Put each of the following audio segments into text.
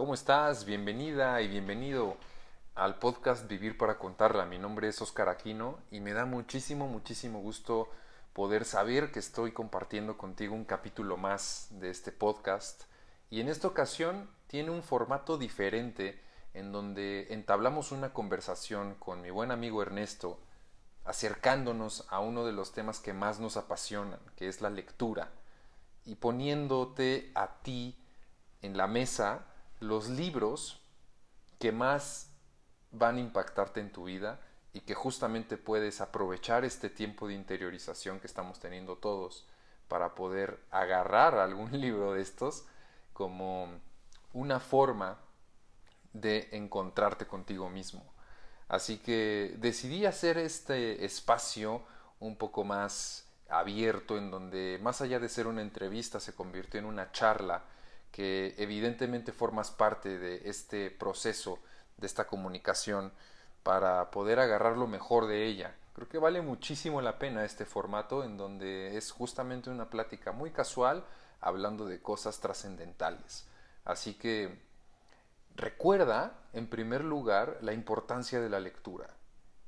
¿Cómo estás? Bienvenida y bienvenido al podcast Vivir para Contarla. Mi nombre es Oscar Aquino y me da muchísimo, muchísimo gusto poder saber que estoy compartiendo contigo un capítulo más de este podcast. Y en esta ocasión tiene un formato diferente en donde entablamos una conversación con mi buen amigo Ernesto, acercándonos a uno de los temas que más nos apasionan, que es la lectura, y poniéndote a ti en la mesa los libros que más van a impactarte en tu vida y que justamente puedes aprovechar este tiempo de interiorización que estamos teniendo todos para poder agarrar algún libro de estos como una forma de encontrarte contigo mismo. Así que decidí hacer este espacio un poco más abierto en donde más allá de ser una entrevista se convirtió en una charla que evidentemente formas parte de este proceso, de esta comunicación, para poder agarrar lo mejor de ella. Creo que vale muchísimo la pena este formato en donde es justamente una plática muy casual hablando de cosas trascendentales. Así que recuerda, en primer lugar, la importancia de la lectura.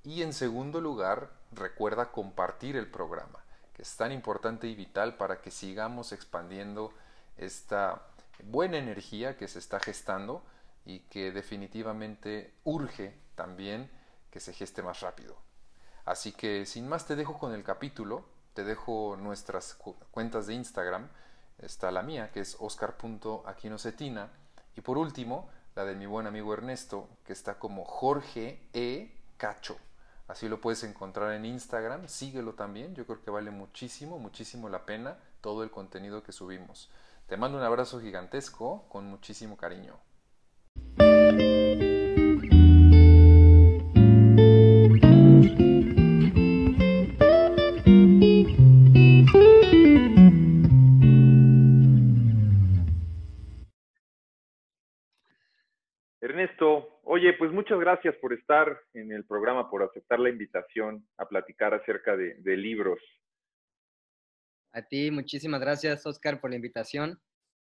Y en segundo lugar, recuerda compartir el programa, que es tan importante y vital para que sigamos expandiendo esta buena energía que se está gestando y que definitivamente urge también que se geste más rápido. Así que sin más te dejo con el capítulo, te dejo nuestras cuentas de Instagram, está la mía que es oscar.aquinocetina y por último la de mi buen amigo Ernesto que está como Jorge E. Cacho. Así lo puedes encontrar en Instagram, síguelo también, yo creo que vale muchísimo, muchísimo la pena todo el contenido que subimos. Te mando un abrazo gigantesco con muchísimo cariño. Ernesto, oye, pues muchas gracias por estar en el programa, por aceptar la invitación a platicar acerca de, libros. A ti, muchísimas gracias, Oscar, por la invitación.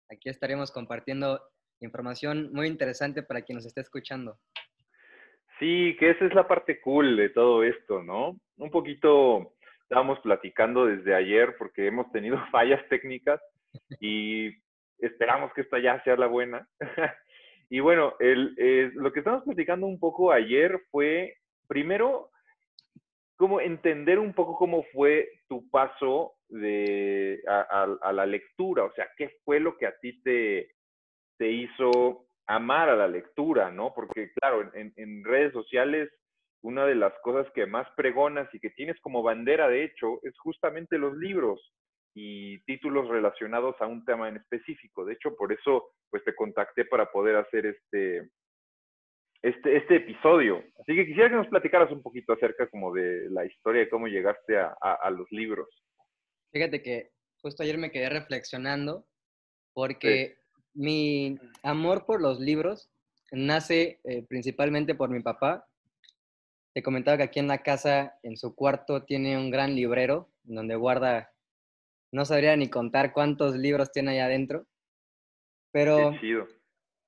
Aquí estaremos compartiendo información muy interesante para quien nos esté escuchando. Sí, que esa es la parte cool de todo esto, ¿no? Un poquito estábamos platicando desde ayer porque hemos tenido fallas técnicas y esperamos que esta ya sea la buena. y bueno, eh, lo que estamos platicando un poco ayer fue, primero, como entender un poco cómo fue tu paso de, a, la lectura, o sea, qué fue lo que a ti te, te hizo amar a la lectura, ¿no? Porque claro, en, en, redes sociales una de las cosas que más pregonas y que tienes como bandera, de hecho, es justamente los libros y títulos relacionados a un tema en específico. De hecho, por eso, pues te contacté para poder hacer este, este, este episodio. Así que quisiera que nos platicaras un poquito acerca como de la historia de cómo llegaste a, a, los libros. Fíjate que justo ayer me quedé reflexionando porque mi amor por los libros nace eh, principalmente por mi papá. Te comentaba que aquí en la casa, en su cuarto, tiene un gran librero donde guarda, no sabría ni contar cuántos libros tiene allá adentro, pero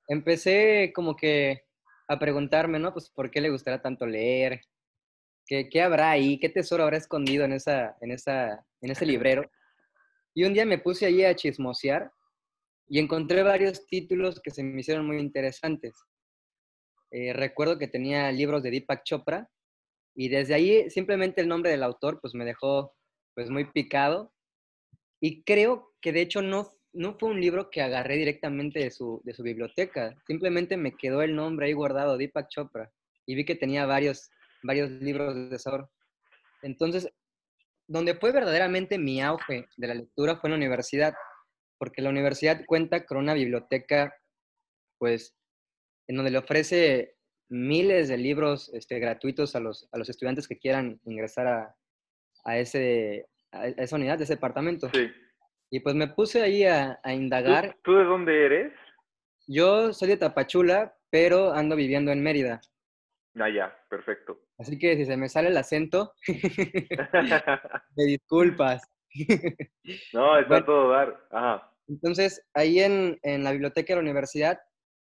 empecé como que a preguntarme, ¿no? Pues, ¿por qué le gustará tanto leer? ¿Qué, ¿Qué, habrá ahí? ¿Qué tesoro habrá escondido en, esa, en, esa, en ese librero? Y un día me puse allí a chismosear y encontré varios títulos que se me hicieron muy interesantes. Eh, recuerdo que tenía libros de Deepak Chopra y desde ahí simplemente el nombre del autor pues me dejó pues muy picado y creo que de hecho no no fue un libro que agarré directamente de su, de su biblioteca, simplemente me quedó el nombre ahí guardado, Deepak Chopra, y vi que tenía varios, varios libros de tesoro. Entonces, donde fue verdaderamente mi auge de la lectura fue en la universidad, porque la universidad cuenta con una biblioteca, pues, en donde le ofrece miles de libros este, gratuitos a los, a los estudiantes que quieran ingresar a, a, ese, a esa unidad, de ese departamento. Sí. Y pues me puse ahí a, indagar. ¿Tú, de dónde eres? Yo soy de Tapachula, pero ando viviendo en Mérida. Ah, ya, perfecto. Así que si se me sale el acento, me disculpas. no, está todo dar. Ajá. Entonces, ahí en, en, la biblioteca de la universidad,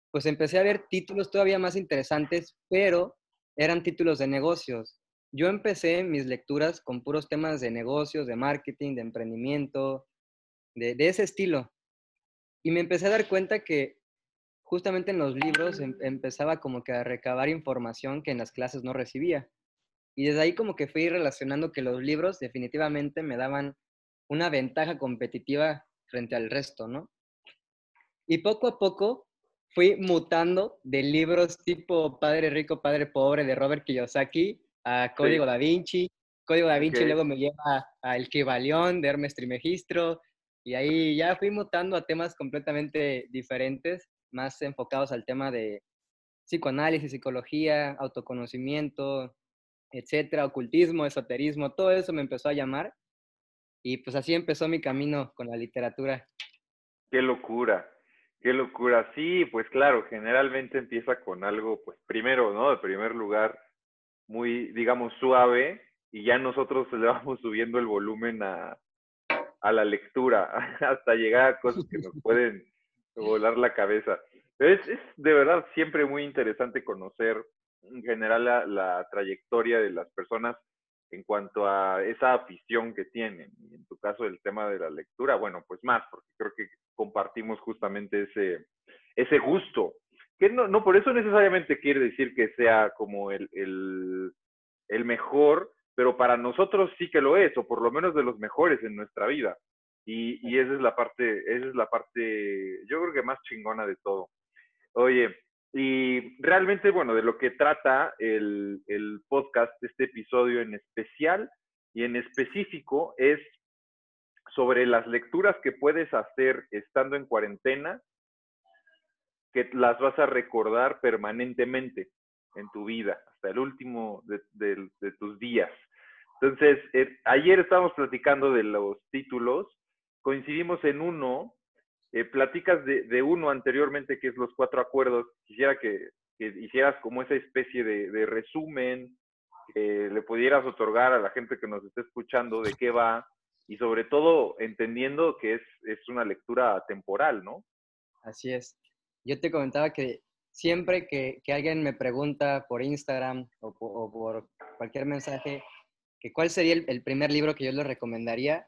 pues empecé a ver títulos todavía más interesantes, pero eran títulos de negocios. Yo empecé mis lecturas con puros temas de negocios, de marketing, de emprendimiento, de, ese estilo. Y me empecé a dar cuenta que justamente en los libros em, empezaba como que a recabar información que en las clases no recibía. Y desde ahí como que fui relacionando que los libros definitivamente me daban una ventaja competitiva frente al resto, ¿no? Y poco a poco fui mutando de libros tipo Padre Rico, Padre Pobre de Robert Kiyosaki a Código da Vinci. Código da Vinci luego me lleva a El Kibalión de Hermes Trimegistro. Y ahí ya fui mutando a temas completamente diferentes, más enfocados al tema de psicoanálisis, psicología, autoconocimiento, etcétera, ocultismo, esoterismo, todo eso me empezó a llamar. Y pues así empezó mi camino con la literatura. Qué locura, qué locura. Sí, pues claro, generalmente empieza con algo, pues primero, ¿no? De primer lugar, muy, digamos, suave, y ya nosotros le vamos subiendo el volumen a, a la lectura, hasta llegar a cosas que nos pueden volar la cabeza. Es, es de verdad siempre muy interesante conocer en general la, la trayectoria de las personas en cuanto a esa afición que tienen. Y en tu caso, el tema de la lectura, bueno, pues más, porque creo que compartimos justamente ese, ese gusto. Que no, no por eso necesariamente quiere decir que sea como el, el, el mejor, pero para nosotros sí que lo es, o por lo menos de los mejores en nuestra vida. Y, y esa es la parte, esa es la parte, yo creo que más chingona de todo. Oye, y realmente, bueno, de lo que trata el, el podcast, este episodio en especial y en específico, es sobre las lecturas que puedes hacer estando en cuarentena, que las vas a recordar permanentemente en tu vida, hasta el último de, de, tus días. Entonces, eh, ayer estábamos platicando de los títulos, coincidimos en uno eh, platicas de, uno anteriormente, que es los cuatro acuerdos. Quisiera que, hicieras como esa especie de, resumen, que le pudieras otorgar a la gente que nos esté escuchando de qué va y sobre todo entendiendo que es una lectura temporal, ¿no? Así es. Yo te comentaba que siempre que, alguien me pregunta por Instagram o por, cualquier mensaje, que cuál sería el, primer libro que yo le recomendaría,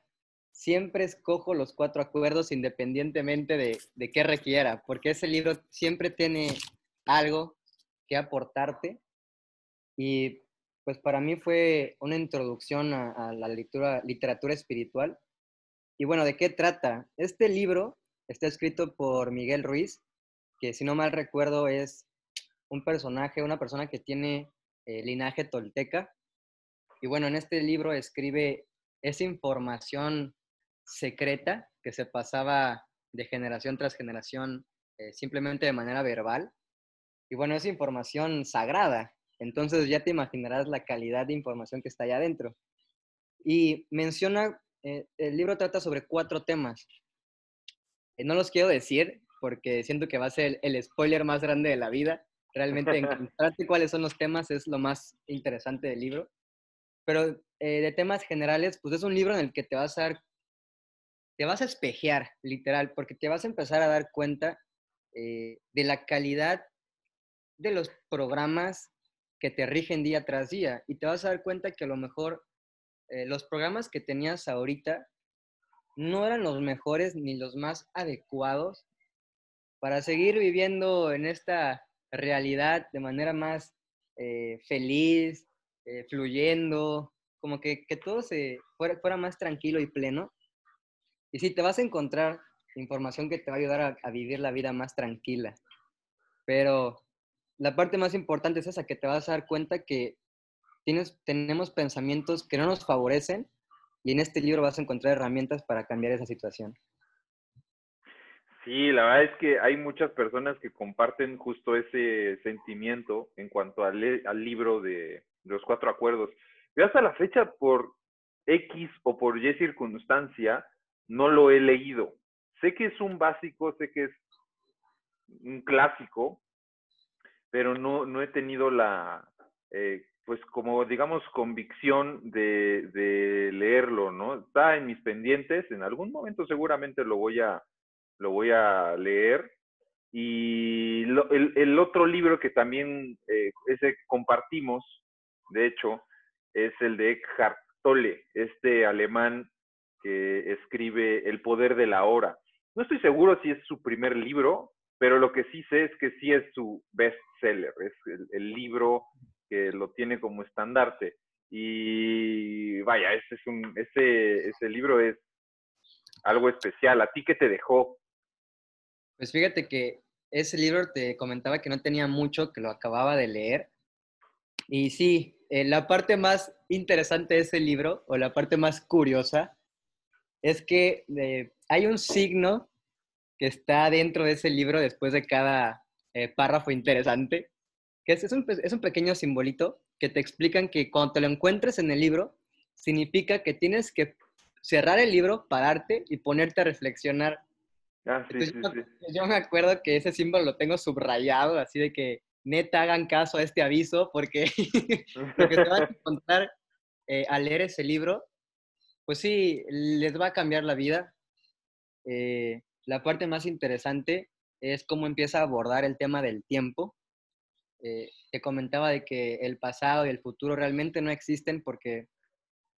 siempre escojo los cuatro acuerdos independientemente de, de qué requiera, porque ese libro siempre tiene algo que aportarte y pues para mí fue una introducción a, la lectura, literatura espiritual. Y bueno, ¿de qué trata? Este libro está escrito por Miguel Ruiz, que si no mal recuerdo es un personaje, una persona que tiene eh, linaje tolteca. Y bueno, en este libro escribe esa información secreta que se pasaba de generación tras generación eh, simplemente de manera verbal. Y bueno, es información sagrada. Entonces ya te imaginarás la calidad de información que está allá adentro. Y menciona, eh, el libro trata sobre cuatro temas. Eh, no los quiero decir porque siento que va a ser el, spoiler más grande de la vida. Realmente encontrarte cuáles son los temas es lo más interesante del libro. Pero de temas generales, pues es un libro en el que te vas a dar te vas a espejear, literal, porque te vas a empezar a dar cuenta eh, de la calidad de los programas que te rigen día tras día y te vas a dar cuenta que a lo mejor eh, los programas que tenías ahorita no eran los mejores ni los más adecuados para seguir viviendo en esta realidad de manera más eh, feliz, fluyendo, como que, que todo se fuera, fuera, más tranquilo y pleno. Y sí, te vas a encontrar información que te va a ayudar a, vivir la vida más tranquila. Pero la parte más importante es esa, que te vas a dar cuenta que tienes, tenemos pensamientos que no nos favorecen y en este libro vas a encontrar herramientas para cambiar esa situación. Sí, la verdad es que hay muchas personas que comparten justo ese sentimiento en cuanto al libro de, los cuatro acuerdos. Yo hasta la fecha, por X o por Y circunstancia, no lo he leído. Sé que es un básico, sé que es un clásico, pero no, no he tenido la, eh, pues como digamos, convicción de, de, leerlo, ¿no? Está en mis pendientes, en algún momento seguramente lo voy a, lo voy a leer. Y el, otro libro que también eh, ese compartimos, de hecho, es el de Eckhart Tolle, este alemán que escribe El poder de la hora. No estoy seguro si es su primer libro, pero lo que sí sé es que sí es su bestseller, es el, libro que lo tiene como estandarte. Y vaya, ese, es un, ese, ese libro es algo especial. ¿A ti qué te dejó? Pues fíjate que ese libro te comentaba que no tenía mucho, que lo acababa de leer. Y sí, eh, la parte más interesante de ese libro, o la parte más curiosa, es que eh, hay un signo que está dentro de ese libro después de cada eh, párrafo interesante, que es, un, es un pequeño simbolito que te explican que cuando te lo encuentres en el libro, significa que tienes que cerrar el libro, pararte y ponerte a reflexionar. Ah, sí, sí, yo, yo, me acuerdo que ese símbolo lo tengo subrayado, así de que neta hagan caso a este aviso, porque lo que te van a encontrar eh, al leer ese libro, pues sí, les va a cambiar la vida. Eh, la parte más interesante es cómo empieza a abordar el tema del tiempo. Eh, te comentaba de que el pasado y el futuro realmente no existen porque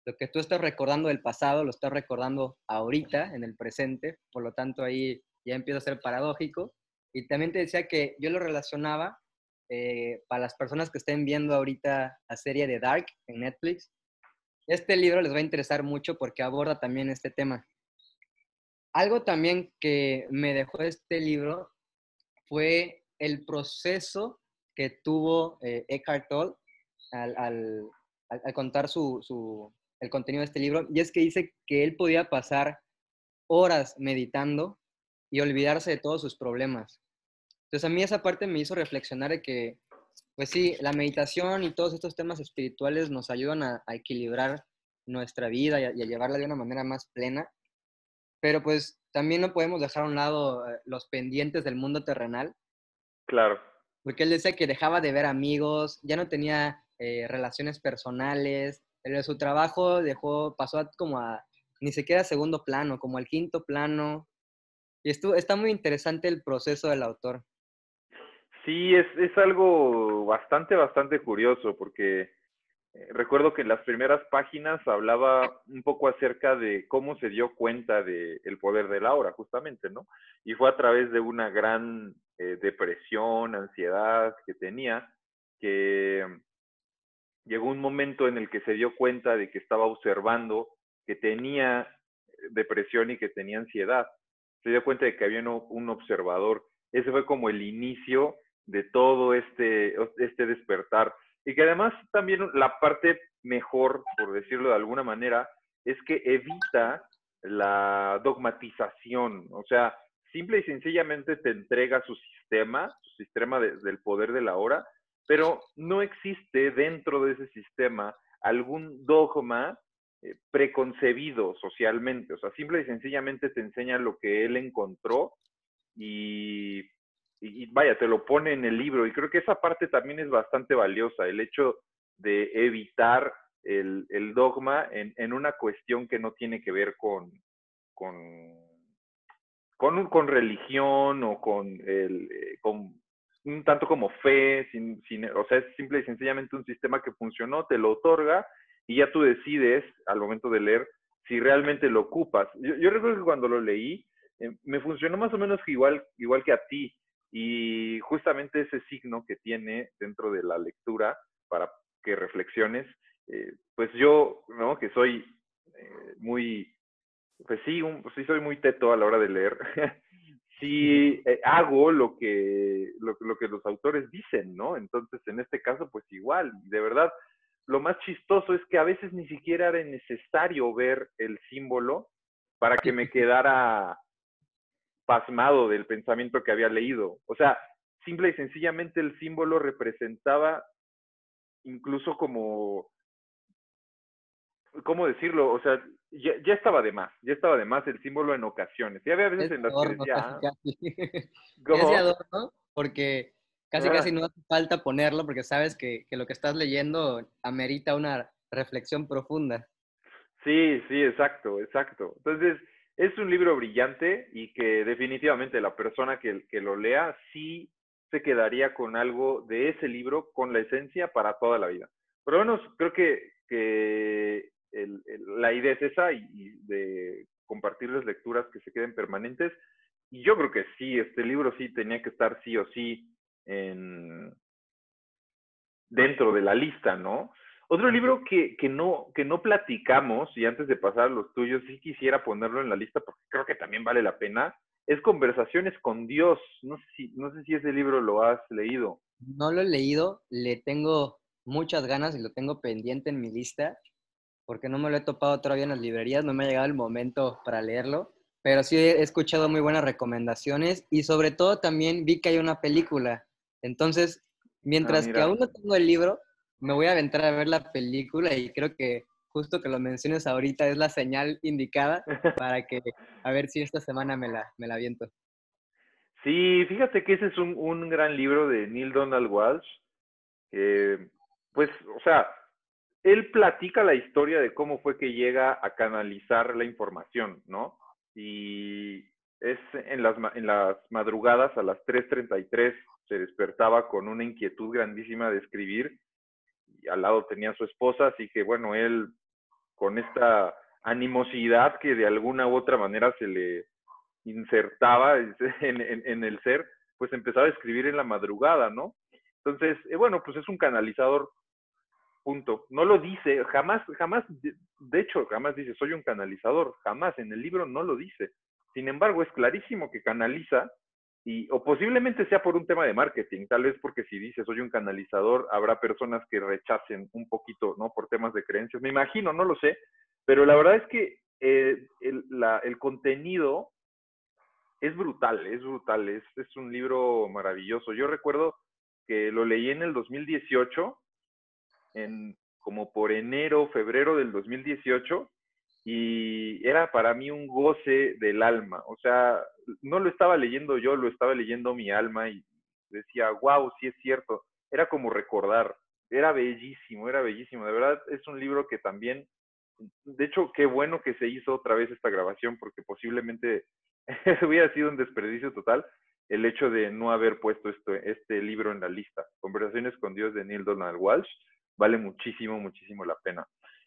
lo que tú estás recordando del pasado lo estás recordando ahorita, en el presente, por lo tanto ahí ya empieza a ser paradójico. Y también te decía que yo lo relacionaba eh, para las personas que estén viendo ahorita la serie de Dark en Netflix. Este libro les va a interesar mucho porque aborda también este tema. Algo también que me dejó este libro fue el proceso que tuvo eh, Eckhart Tolle al, contar su, el contenido de este libro, y es que dice que él podía pasar horas meditando y olvidarse de todos sus problemas. Entonces a mí esa parte me hizo reflexionar de que, pues sí, la meditación y todos estos temas espirituales nos ayudan a, equilibrar nuestra vida y a, llevarla de una manera más plena, pero pues también no podemos dejar a un lado eh, los pendientes del mundo terrenal. Claro. Porque él decía que dejaba de ver amigos, ya no tenía eh, relaciones personales, pero su trabajo dejó, pasó como a ni siquiera segundo plano, como al quinto plano. Y esto, está muy interesante el proceso del autor. Sí, es, es algo bastante, bastante curioso, porque eh, recuerdo que en las primeras páginas hablaba un poco acerca de cómo se dio cuenta del el poder de Laura, justamente, ¿no? Y fue a través de una gran eh, depresión, ansiedad que tenía, que llegó un momento en el que se dio cuenta de que estaba observando que tenía eh, depresión y que tenía ansiedad. Se dio cuenta de que había un observador. Ese fue como el inicio de todo este, este despertar. Y que además también la parte mejor, por decirlo de alguna manera, es que evita la dogmatización. O sea, simple y sencillamente te entrega su sistema, su sistema del poder de la hora, pero no existe dentro de ese sistema algún dogma eh, preconcebido socialmente. O sea, simple y sencillamente te enseña lo que él encontró y, vaya, te lo pone en el libro. Y creo que esa parte también es bastante valiosa, el hecho de evitar el, dogma en, una cuestión que no tiene que ver con, con, con, con religión o con, el, eh, con un tanto como fe, sin, sin, o sea, es simple y sencillamente un sistema que funcionó, te lo otorga y ya tú decides al momento de leer si realmente lo ocupas. Yo, yo recuerdo que cuando lo leí, eh, me funcionó más o menos igual, igual que a ti y justamente ese signo que tiene dentro de la lectura para que reflexiones, eh, pues yo, ¿no? Que soy eh, muy, pues sí, un, sí soy muy teto a la hora de leer. si eh, hago lo que, lo, que los autores dicen, ¿no? Entonces, en este caso, pues igual, de verdad, lo más chistoso es que a veces ni siquiera era necesario ver el símbolo para que me quedara pasmado del pensamiento que había leído. O sea, simple y sencillamente el símbolo representaba incluso como ¿cómo decirlo? O sea, ya, ya, estaba de más, ya estaba de más el símbolo en ocasiones. Ya había veces en las que decía... ¿Cómo? Es adorno porque casi casi no hace falta ponerlo porque sabes que, que, lo que estás leyendo amerita una reflexión profunda. Sí, sí, exacto, exacto. Entonces, es un libro brillante y que definitivamente la persona que, lo lea sí se quedaría con algo de ese libro, con la esencia para toda la vida. Por lo menos creo que, la idea es esa y, de compartirles lecturas que se queden permanentes. Y yo creo que sí, este libro sí tenía que estar sí o sí en, dentro de la lista, ¿no? Otro libro que, que, no, que no platicamos, y antes de pasar a los tuyos, sí quisiera ponerlo en la lista porque creo que también vale la pena, es Conversaciones con Dios. No sé si, no sé si ese libro lo has leído. No lo he leído, le tengo muchas ganas y lo tengo pendiente en mi lista, porque no me lo he topado todavía en las librerías, no me ha llegado el momento para leerlo, pero sí he escuchado muy buenas recomendaciones y sobre todo también vi que hay una película. Entonces, mientras ah, que aún no tengo el libro, me voy a aventar a ver la película y creo que justo que lo menciones ahorita es la señal indicada para que a ver si esta semana me la, me la aviento. Sí, fíjate que ese es un, un gran libro de Neil Donald Walsh. pues, o sea, él platica la historia de cómo fue que llega a canalizar la información, ¿no? Y es en las, en las madrugadas a las 3.33 se despertaba con una inquietud grandísima de escribir al lado tenía su esposa, así que bueno, él con esta animosidad que de alguna u otra manera se le insertaba en, el ser, pues empezaba a escribir en la madrugada, ¿no? Entonces, eh, bueno, pues es un canalizador, punto. No lo dice, jamás, jamás, de hecho, jamás dice, soy un canalizador, jamás, en el libro no lo dice. Sin embargo, es clarísimo que canaliza y, o posiblemente sea por un tema de marketing, tal vez porque si dice soy un canalizador, habrá personas que rechacen un poquito, ¿no? Por temas de creencias. Me imagino, no lo sé, pero la verdad es que eh, el, el, contenido es brutal, es brutal, es, es un libro maravilloso. Yo recuerdo que lo leí en el 2018, en, como por enero, febrero del 2018, y era para mí un goce del alma. O sea, no lo estaba leyendo yo, lo estaba leyendo mi alma y decía, wow, sí es cierto. Era como recordar, era bellísimo, era bellísimo. De verdad, es un libro que también, de hecho, qué bueno que se hizo otra vez esta grabación porque posiblemente hubiera sido un desperdicio total el hecho de no haber puesto esto, este libro en la lista. Conversaciones con Dios de Neil Donald Walsh vale muchísimo, muchísimo la pena.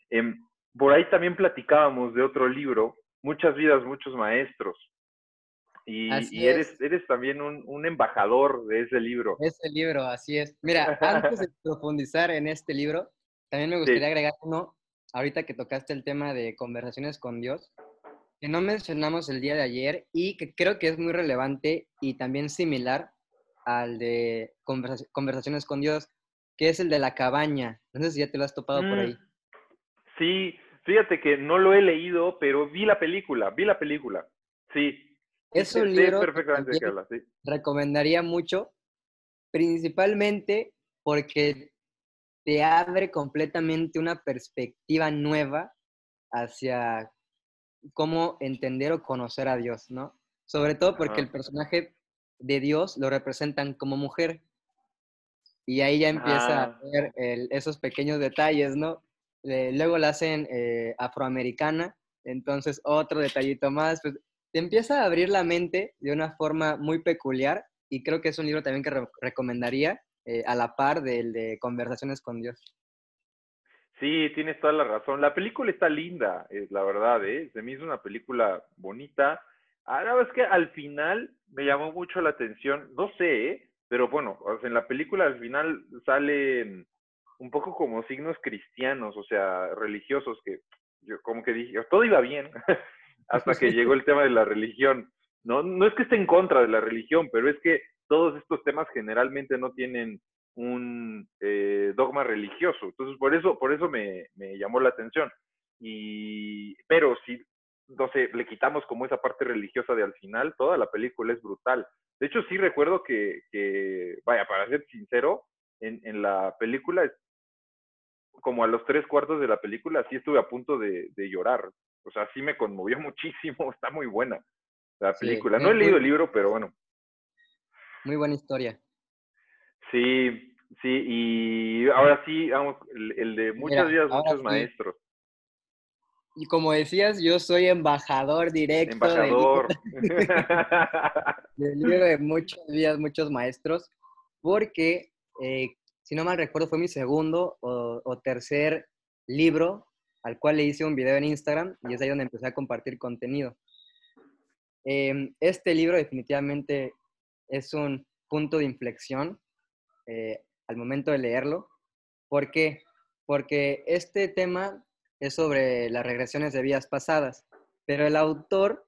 Em, por ahí también platicábamos de otro libro, Muchas vidas, muchos maestros. Y, eres, eres también un, embajador de ese libro. Ese libro, así es. Mira, antes de profundizar en este libro, también me gustaría agregar uno, ahorita que tocaste el tema de conversaciones con Dios, que no mencionamos el día de ayer y que creo que es muy relevante y también similar al de conversaciones con Dios, que es el de la cabaña. No sé si ya te lo has topado por ahí. Sí, fíjate que no lo he leído, pero vi la película, vi la película. Sí. Es un libro perfectamente que habla, sí. recomendaría mucho, principalmente porque te abre completamente una perspectiva nueva hacia cómo entender o conocer a Dios, ¿no? Sobre todo porque el personaje de Dios lo representan como mujer. Y ahí ya empieza a ah. ver esos pequeños detalles, ¿no? Eh, luego la hacen eh, afroamericana, entonces otro detallito más, pues te empieza a abrir la mente de una forma muy peculiar y creo que es un libro también que recomendaría eh, a la par del de Conversaciones con Dios. Sí, tienes toda la razón. La película está linda, es la verdad, ¿eh? Se me hizo una película bonita. Ahora es que al final me llamó mucho la atención, no sé, ¿eh? pero bueno, en la película al final salen un poco como signos cristianos, o sea, religiosos, que yo como que dije, todo iba bien, hasta que llegó el tema de la religión. No, no es que esté en contra de la religión, pero es que todos estos temas generalmente no tienen un eh, dogma religioso. Entonces, por eso, por eso me, me, llamó la atención. Y, pero si, no sé, le quitamos como esa parte religiosa de al final, toda la película es brutal. De hecho, sí recuerdo que, que vaya, para ser sincero, en, en la película como a los tres cuartos de la película, sí estuve a punto de, llorar. O sea, sí me conmovió muchísimo, está muy buena la película. no he leído el libro, pero bueno. Muy buena historia. Sí, sí, y ahora sí, vamos, el, de muchos días, muchos maestros. Y como decías, yo soy embajador directo. Embajador. Del libro, de muchos días, muchos maestros. porque, eh, si no mal recuerdo, fue mi segundo o, tercer libro al cual le hice un video en Instagram y es ahí donde empecé a compartir contenido. Em, este libro definitivamente es un punto de inflexión eh, al momento de leerlo. ¿Por qué? Porque este tema es sobre las regresiones de vidas pasadas, pero el autor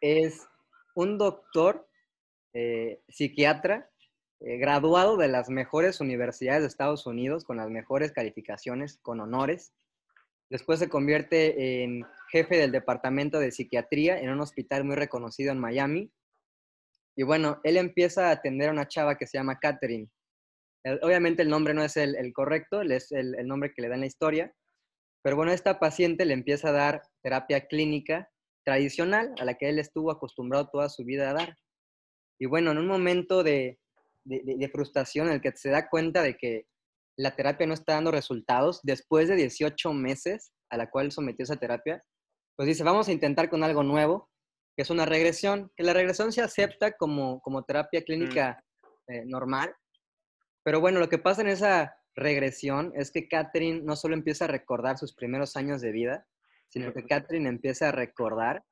es un doctor eh, psiquiatra eh, graduado de las mejores universidades de Estados Unidos, con las mejores calificaciones, con honores. Después se convierte en jefe del departamento de psiquiatría en un hospital muy reconocido en Miami. Y bueno, él empieza a atender a una chava que se llama Catherine. obviamente el nombre no es el, correcto, es el, el nombre que le da en la historia. Pero bueno, esta paciente le empieza a dar terapia clínica tradicional a la que él estuvo acostumbrado toda su vida a dar. Y bueno, en un momento de, frustración en el que se da cuenta de que la terapia no está dando resultados, después de 18 meses a la cual sometió esa terapia, pues dice, vamos a intentar con algo nuevo, que es una regresión, que la regresión se acepta como, como terapia mm. clínica eh, normal, pero bueno, lo que pasa en esa regresión es que Catherine no solo empieza a recordar sus primeros años de vida, sino que Catherine empieza a recordar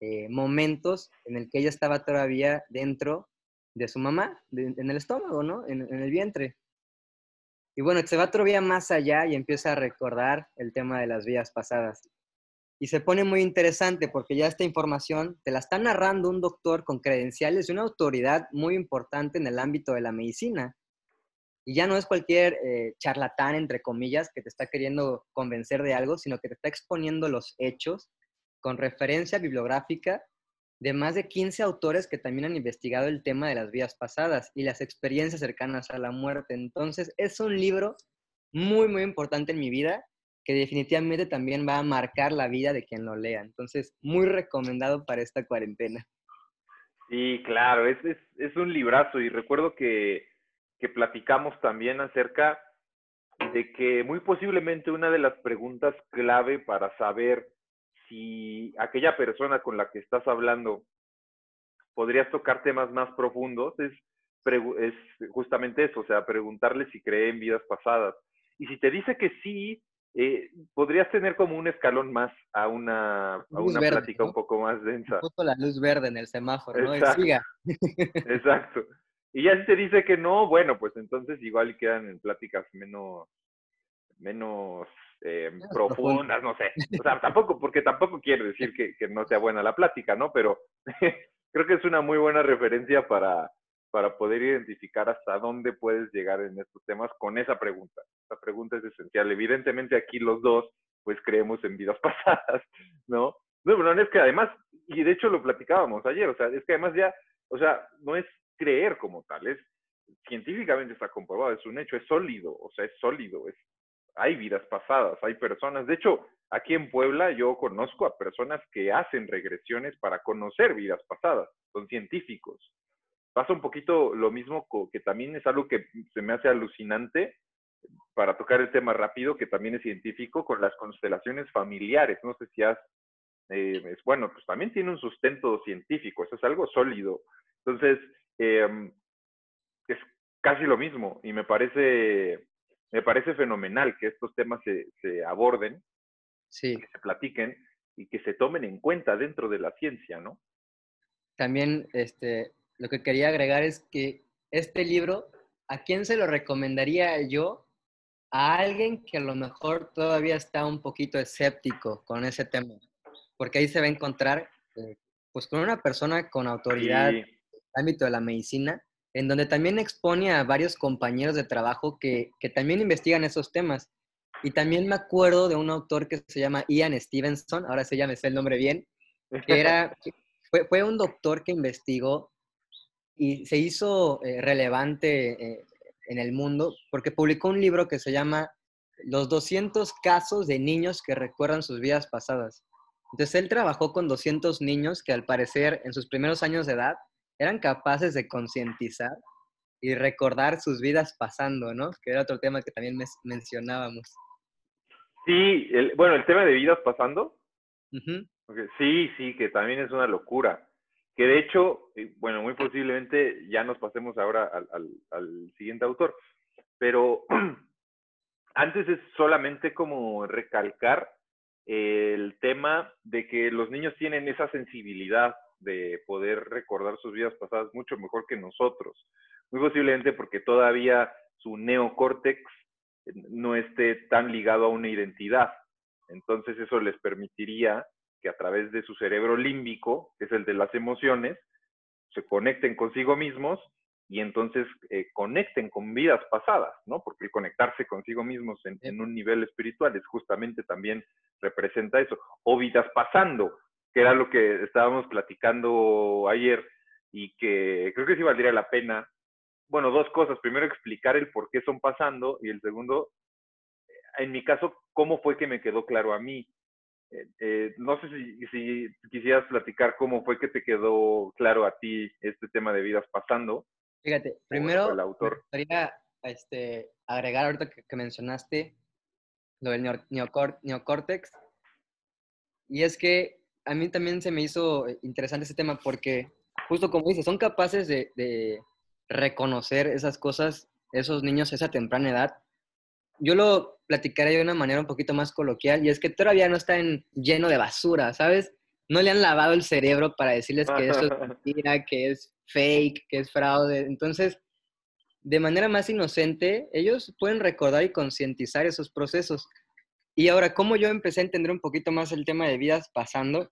eh, momentos en el que ella estaba todavía dentro de su mamá, en el estómago, ¿no? En, el vientre. Y bueno, se va todavía más allá y empieza a recordar el tema de las vidas pasadas. Y se pone muy interesante porque ya esta información te la está narrando un doctor con credenciales de una autoridad muy importante en el ámbito de la medicina. Y ya no es cualquier eh, charlatán, entre comillas, que te está queriendo convencer de algo, sino que te está exponiendo los hechos con referencia bibliográfica de más de 15 autores que también han investigado el tema de las vías pasadas y las experiencias cercanas a la muerte. Entonces, es un libro muy, muy importante en mi vida que definitivamente también va a marcar la vida de quien lo lea. Entonces, muy recomendado para esta cuarentena. Sí, claro, es, es, es un librazo y recuerdo que que platicamos también acerca de que muy posiblemente una de las preguntas clave para saber si aquella persona con la que estás hablando podrías tocar temas más profundos es, es justamente eso, o sea, preguntarle si cree en vidas pasadas. Y si te dice que sí, eh, podrías tener como un escalón más a una, a una plática un poco más densa. Justo la luz verde en el semáforo, ¿no? Siga. Exacto. Y ya si te dice que no, bueno, pues entonces igual quedan en pláticas menos, menos eh, profundas, no sé. O sea, tampoco, porque tampoco quiere decir que, que no sea buena la plática, ¿no? Pero creo que es una muy buena referencia para, para poder identificar hasta dónde puedes llegar en estos temas con esa pregunta. Esa pregunta es esencial. Evidentemente aquí los dos, pues creemos en vidas pasadas, ¿no? No, pero no es que además, y de hecho lo platicábamos ayer, o sea, es que además ya, o sea, no es creer como tal, es científicamente está comprobado, es un hecho, es sólido, o sea, es sólido, es, hay vidas pasadas, hay personas, de hecho, aquí en Puebla yo conozco a personas que hacen regresiones para conocer vidas pasadas, son científicos. Pasa un poquito lo mismo que también es algo que se me hace alucinante para tocar el tema rápido, que también es científico, con las constelaciones familiares. No sé si has, eh, es, bueno, pues también tiene un sustento científico, eso es algo sólido. Entonces, Em, es casi lo mismo y me parece, me parece fenomenal que estos temas se, se aborden, sí. que se platiquen y que se tomen en cuenta dentro de la ciencia, ¿no? También este, lo que quería agregar es que este libro, ¿a quién se lo recomendaría yo? A alguien que a lo mejor todavía está un poquito escéptico con ese tema, porque ahí se va a encontrar eh, pues con una persona con autoridad, ámbito de la medicina, en donde también expone a varios compañeros de trabajo que, también investigan esos temas. Y también me acuerdo de un autor que se llama Ian Stevenson, ahora se llama, sé el nombre bien, que era, fue, fue un doctor que investigó y se hizo eh, relevante eh, en el mundo porque publicó un libro que se llama Los 200 casos de niños que recuerdan sus vidas pasadas. Entonces él trabajó con 200 niños que al parecer en sus primeros años de edad eran capaces de concientizar y recordar sus vidas pasando, ¿no? Que era otro tema que también mencionábamos. Sí, bueno, el tema de vidas pasando. Sí, sí, que también es una locura. que de hecho, eh, bueno, muy posiblemente ya nos pasemos ahora al, siguiente autor, pero antes es solamente como recalcar el tema de que los niños tienen esa sensibilidad de poder recordar sus vidas pasadas mucho mejor que nosotros. Muy posiblemente porque todavía su neocórtex no esté tan ligado a una identidad. Entonces eso les permitiría que a través de su cerebro límbico, que es el de las emociones, se conecten consigo mismos y entonces eh, conecten con vidas pasadas, ¿no? Porque el conectarse consigo mismos en, en, un nivel espiritual es justamente también representa eso. O vidas pasando, que era lo que estábamos platicando ayer y que creo que sí valdría la pena. Bueno, dos cosas. Primero, explicar el por qué son pasando y el segundo, en mi caso, cómo fue que me quedó claro a mí. Eh, eh, no sé si, quisieras platicar cómo fue que te quedó claro a ti este tema de vidas pasando. Fíjate, primero el autor. me gustaría este, agregar ahorita que, mencionaste lo del neocórtex. Y es que a mí también se me hizo interesante ese tema porque, justo como dices, son capaces de, de reconocer esas cosas, esos niños a esa temprana edad, yo lo platicaré de una manera un poquito más coloquial y es que todavía no están lleno de basura, ¿sabes? No le han lavado el cerebro para decirles que eso es mentira, que es fake, que es fraude. Entonces, de manera más inocente, ellos pueden recordar y concientizar esos procesos. Y ahora, ¿cómo yo empecé a entender un poquito más el tema de vidas pasando?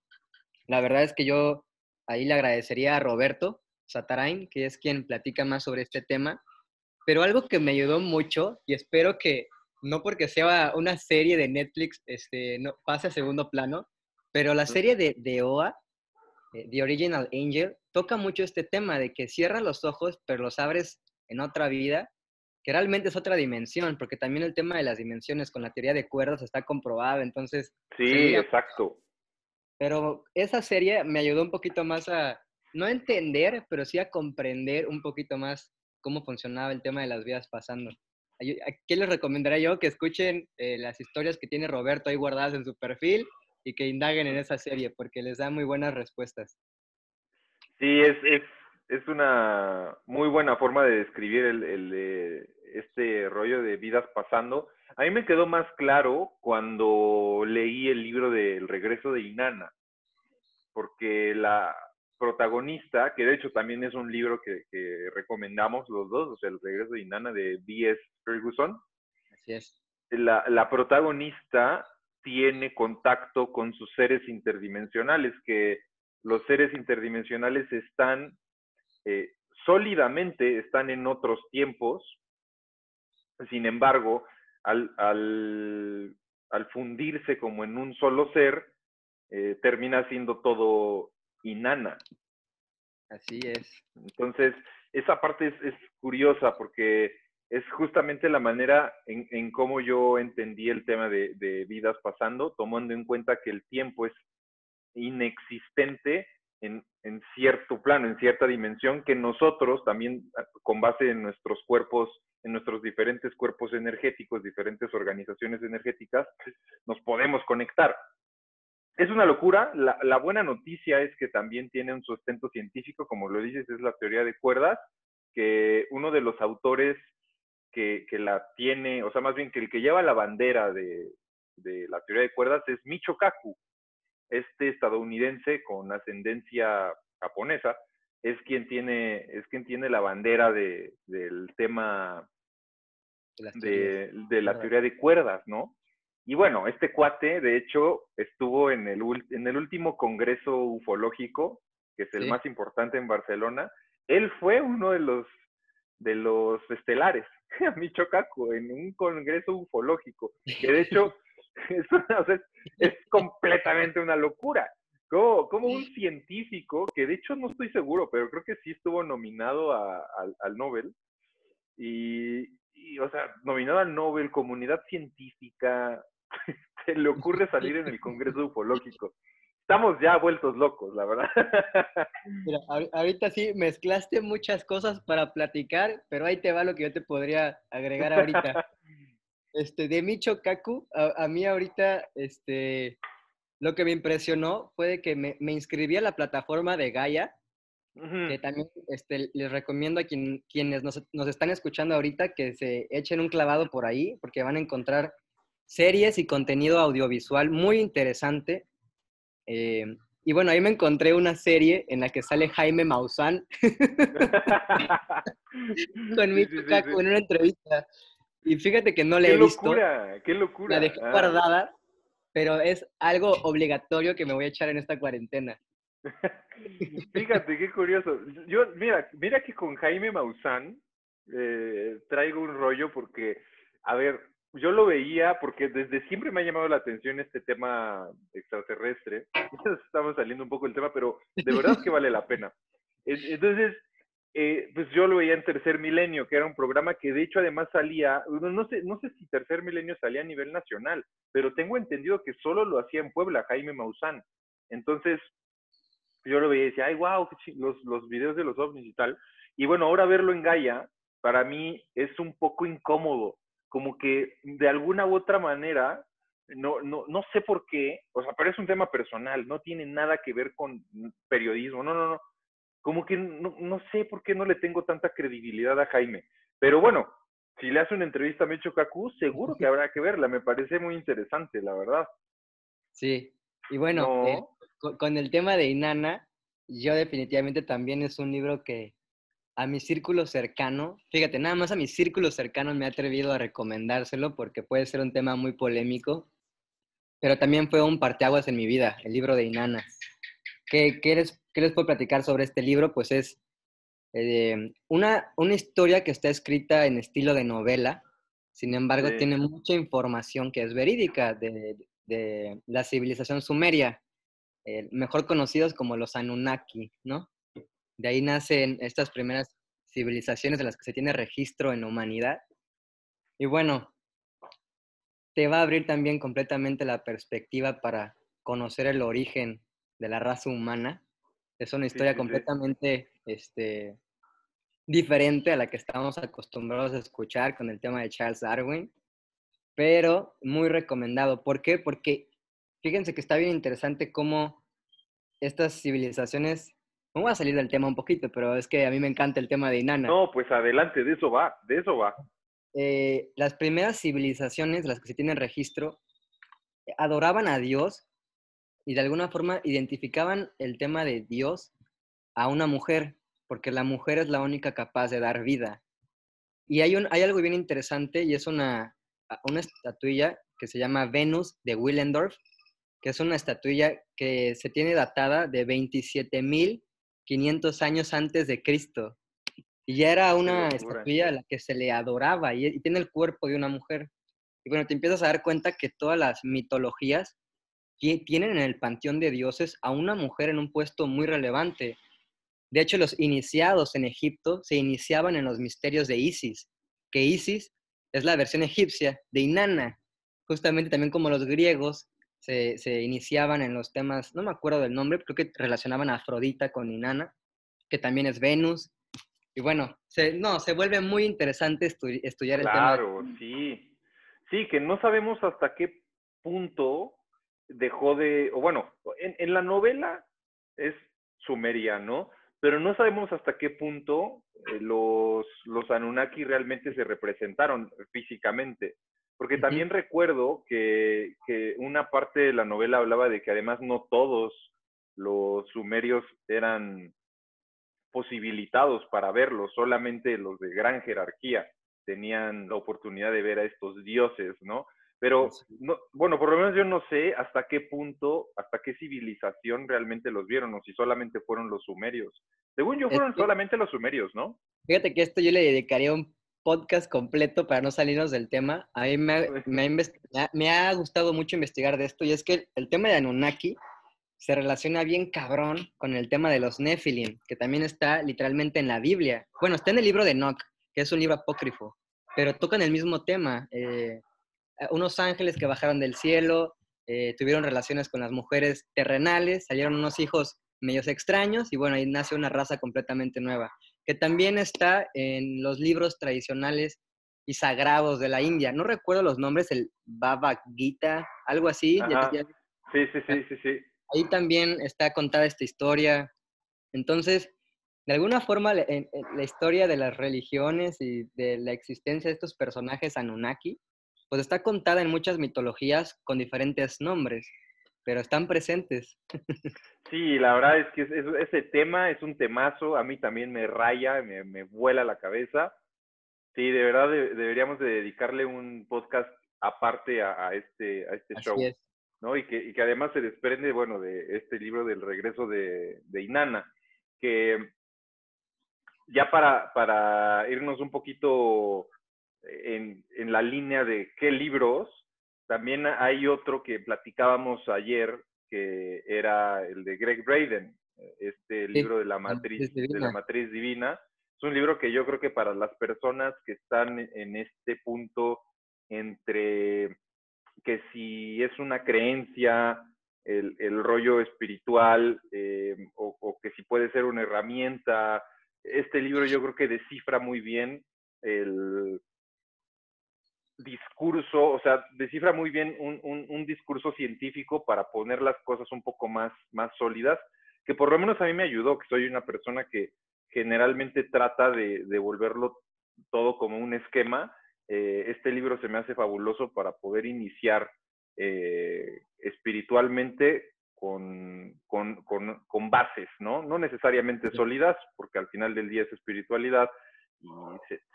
La verdad es que yo ahí le agradecería a Roberto Satarain, que es quien platica más sobre este tema. Pero algo que me ayudó mucho, y espero que no porque sea una serie de Netflix este, no, pase a segundo plano, pero la serie de, de OA, eh, The Original Angel, toca mucho este tema de que cierras los ojos, pero los abres en otra vida, que realmente es otra dimensión, porque también el tema de las dimensiones con la teoría de cuerdas está comprobado, entonces... Sí, exacto. Pero esa serie me ayudó un poquito más a, no entender, pero sí a comprender un poquito más cómo funcionaba el tema de las vidas pasando. ¿A qué les recomendaría yo? Que escuchen eh, las historias que tiene Roberto ahí guardadas en su perfil y que indaguen en esa serie, porque les da muy buenas respuestas. Sí, es, es, es una muy buena forma de describir el, el, este rollo de vidas pasando. A mí me quedó más claro cuando leí el libro del regreso de Inanna, porque la, protagonista, que de hecho también es un libro que, recomendamos los dos, o sea, El regreso de Inanna de B.S. Ferguson. Así es. La, la, protagonista tiene contacto con sus seres interdimensionales, que los seres interdimensionales están eh, sólidamente, están en otros tiempos, sin embargo, al, al, al fundirse como en un solo ser, eh, termina siendo todo Inanna. Así es. Entonces, esa parte es, curiosa porque es justamente la manera en, en cómo yo entendí el tema de, vidas pasando, tomando en cuenta que el tiempo es inexistente en, en, cierto plano, en cierta dimensión, que nosotros también, con base en nuestros cuerpos, en nuestros diferentes cuerpos energéticos, diferentes organizaciones energéticas, nos podemos conectar es una locura. La, buena noticia es que también tiene un sustento científico, como lo dices, es la teoría de cuerdas, que uno de los autores que, la tiene, o sea, más bien que el que lleva la bandera de, la teoría de cuerdas es Micho Kaku, este estadounidense con ascendencia japonesa, es quien tiene, es quien tiene la bandera de, del tema de, de la teoría de cuerdas, ¿no? Y bueno, este cuate, de hecho, estuvo en el, en el último congreso ufológico, que es el más importante en Barcelona. Él fue uno de los, de los estelares, a Michocaco, en un congreso ufológico, que de hecho es, es, completamente una locura. Como, como, un científico, que de hecho no estoy seguro, pero creo que sí estuvo nominado al Nobel, y, y, o sea, nominado al Nobel, comunidad científica, se le ocurre salir en el Congreso Ufológico. Estamos ya vueltos locos, la verdad. Mira, ahorita sí mezclaste muchas cosas para platicar, pero ahí te va lo que yo te podría agregar ahorita. Este, de Micho Kaku, a, mí ahorita, este, lo que me impresionó fue que me, me inscribí a la plataforma de Gaia, que también este, les recomiendo a quien, quienes nos, nos, están escuchando ahorita que se echen un clavado por ahí, porque van a encontrar series y contenido audiovisual muy interesante. Eh, y bueno, ahí me encontré una serie en la que sale Jaime Maussan con mi chica en una entrevista. Y fíjate que no le he visto. ¡Qué locura! ¡Qué locura! La dejé ah. guardada, pero es algo obligatorio que me voy a echar en esta cuarentena. Fíjate, qué curioso. Yo, mira, mira que con Jaime Maussan eh, traigo un rollo porque, a ver, yo lo veía porque desde siempre me ha llamado la atención este tema extraterrestre. Estamos saliendo un poco del tema, pero de verdad que vale la pena. Entonces, eh, pues yo lo veía en Tercer Milenio, que era un programa que de hecho además salía, no sé, no sé si Tercer Milenio salía a nivel nacional, pero tengo entendido que solo lo hacía en Puebla, Jaime Maussan. Entonces, yo lo veía y decía, ay, wow, los, los videos de los ovnis y tal. Y bueno, ahora verlo en Gaia, para mí es un poco incómodo, como que de alguna u otra manera, no, no, no sé por qué, o sea, pero es un tema personal, no tiene nada que ver con periodismo, no, no, no, como que no, no sé por qué no le tengo tanta credibilidad a Jaime. Pero bueno, si le hace una entrevista a Mecho Kaku, seguro que habrá que verla, me parece muy interesante, la verdad. Sí, y bueno, eh, con, el tema de Inanna, yo definitivamente también es un libro que a mi círculo cercano, fíjate, nada más a mi círculo cercano me he atrevido a recomendárselo porque puede ser un tema muy polémico, pero también fue un parteaguas en mi vida, el libro de Inanna. ¿Qué, qué, les, qué les puedo platicar sobre este libro? Pues es eh, una, una historia que está escrita en estilo de novela, sin embargo tiene mucha información que es verídica de, de la civilización sumeria. Eh, mejor conocidos como los Anunnaki, ¿no? De ahí nacen estas primeras civilizaciones de las que se tiene registro en la humanidad. Y bueno, te va a abrir también completamente la perspectiva para conocer el origen de la raza humana. Es una historia completamente Este, diferente a la que estamos acostumbrados a escuchar con el tema de Charles Darwin, pero muy recomendado. ¿Por qué? Porque fíjense que está bien interesante cómo estas civilizaciones, vamos a salir del tema un poquito, pero es que a mí me encanta el tema de Inanna. No, pues adelante, de eso va, de eso va. Eh, las primeras civilizaciones, las que se tienen registro, adoraban a Dios y de alguna forma identificaban el tema de Dios a una mujer, porque la mujer es la única capaz de dar vida. Y hay, un, hay algo bien interesante y es una, una estatuilla que se llama Venus de Willendorf, que es una estatuilla que se tiene datada de 27.500 años antes de Cristo. Y ya era una estatuilla a la que se le adoraba y, y, tiene el cuerpo de una mujer. Y bueno, te empiezas a dar cuenta que todas las mitologías tienen en el panteón de dioses a una mujer en un puesto muy relevante. De hecho, los iniciados en Egipto se iniciaban en los misterios de Isis, que Isis es la versión egipcia de Inanna, justamente también como los griegos se, iniciaban en los temas, no me acuerdo del nombre, creo que relacionaban a Afrodita con Inanna, que también es Venus. Y bueno, se, no, se vuelve muy interesante estudiar el tema. Claro, sí. Sí, que no sabemos hasta qué punto dejó de, o bueno, en, en la novela es Sumeria, ¿no? Pero no sabemos hasta qué punto eh, los, los Anunnaki realmente se representaron físicamente. Porque también recuerdo que, una parte de la novela hablaba de que además no todos los sumerios eran posibilitados para verlos, solamente los de gran jerarquía tenían la oportunidad de ver a estos dioses, ¿no? Pero, no, bueno, por lo menos yo no sé hasta qué punto, hasta qué civilización realmente los vieron, o si solamente fueron los sumerios. Según yo, fueron solamente los sumerios, ¿no? Fíjate que esto yo le dedicaría un podcast completo para no salirnos del tema. A mí me, me, ha, gustado mucho investigar de esto y es que el tema de Anunnaki se relaciona bien cabrón con el tema de los Nephilim, que también está literalmente en la Biblia. Bueno, está en el libro de Enoch, que es un libro apócrifo, pero tocan el mismo tema. Eh, unos ángeles que bajaron del cielo, eh, tuvieron relaciones con las mujeres terrenales, salieron unos hijos medios extraños y bueno, ahí nace una raza completamente nueva que también está en los libros tradicionales y sagrados de la India. No recuerdo los nombres, el Baba Gita, algo así. Sí, sí, sí, sí, sí. Ahí también está contada esta historia. Entonces, de alguna forma en, la historia de las religiones y de la existencia de estos personajes Anunnaki, pues está contada en muchas mitologías con diferentes nombres, pero están presentes. Sí, la verdad es que ese tema es un temazo, a mí también me raya, me, vuela la cabeza. Sí, de verdad deberíamos de dedicarle un podcast aparte a, este, a este show. ¿no? Y que, y que además se desprende, bueno, de este libro del regreso de, de Inanna, que ya para, para irnos un poquito en, en, la línea de qué libros, también hay otro que platicábamos ayer, que era el de Greg Braden, este libro de la matriz, de la matriz divina. Es un libro que yo creo que para las personas que están en este punto entre que si es una creencia, el, el rollo espiritual, eh, o, o, que si puede ser una herramienta. Este libro yo creo que descifra muy bien el discurso, o sea, descifra muy bien un, un, un, discurso científico para poner las cosas un poco más, más sólidas, que por lo menos a mí me ayudó, que soy una persona que generalmente trata de, de volverlo todo como un esquema eh, este libro se me hace fabuloso para poder iniciar eh, espiritualmente con, con, con, bases, ¿no? No necesariamente sólidas, porque al final del día es espiritualidad y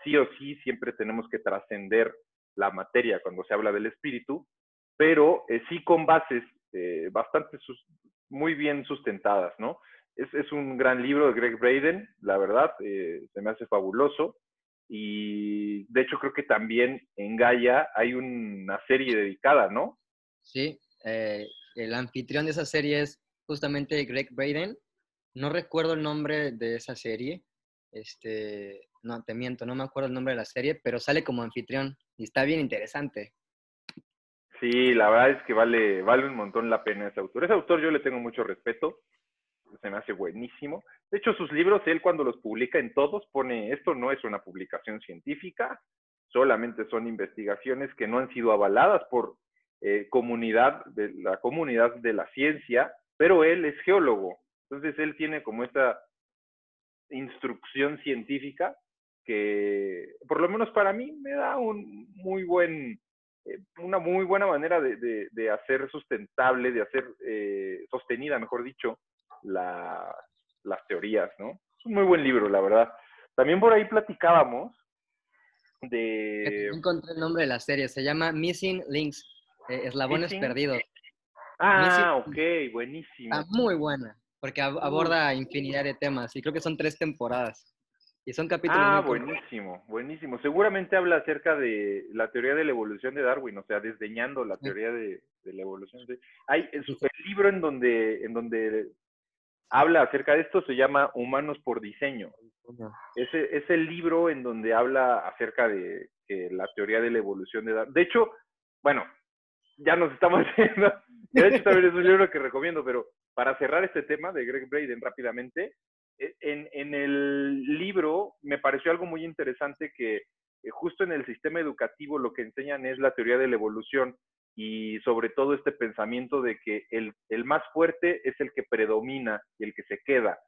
sí o sí siempre tenemos que trascender la materia cuando se habla del espíritu, pero eh, sí con bases bastante muy bien sustentadas, ¿no? Es, es, un gran libro de Greg Braden, la verdad, se me hace fabuloso. Y de hecho creo que también en Gaia hay una serie dedicada, ¿no? Sí, eh, el anfitrión de esa serie es justamente Greg Braden. No recuerdo el nombre de esa serie. Este, no, te miento, no me acuerdo el nombre de la serie, pero sale como anfitrión y está bien interesante. Sí, la verdad es que vale, vale un montón la pena ese autor. Ese autor yo le tengo mucho respeto se me hace buenísimo. De hecho, sus libros, él cuando los publica en todos pone, esto no es una publicación científica, solamente son investigaciones que no han sido avaladas por eh, comunidad, de la comunidad de la ciencia, pero él es geólogo. Entonces, él tiene como esta instrucción científica que, por lo menos para mí, me da un muy buen, eh, una muy buena manera de, de, hacer sustentable, de hacer eh, sostenida, mejor dicho, la, las teorías, ¿no? Es un muy buen libro, la verdad. También por ahí platicábamos de... Encontré el nombre de la serie, se llama Missing Links, eh, Eslabones Perdidos. Ah, ok, buenísimo. Está muy buena, porque aborda infinidad de temas y creo que son tres temporadas. Y son capítulos. Ah, buenísimo, buenísimo. Seguramente habla acerca de la teoría de la evolución de Darwin, o sea, desdeñando la teoría de, la evolución. Hay el, el libro en donde, en donde habla acerca de esto, se llama Humanos por Diseño. Ese es el libro en donde habla acerca de, la teoría de la evolución de Darwin. De hecho, bueno, ya nos estamos haciendo, de hecho también es un libro que recomiendo, pero para cerrar este tema de Greg Braden rápidamente, en, en el libro me pareció algo muy interesante que eh, justo en el sistema educativo lo que enseñan es la teoría de la evolución y sobre todo este pensamiento de que el, el, más fuerte es el que predomina y el que se queda.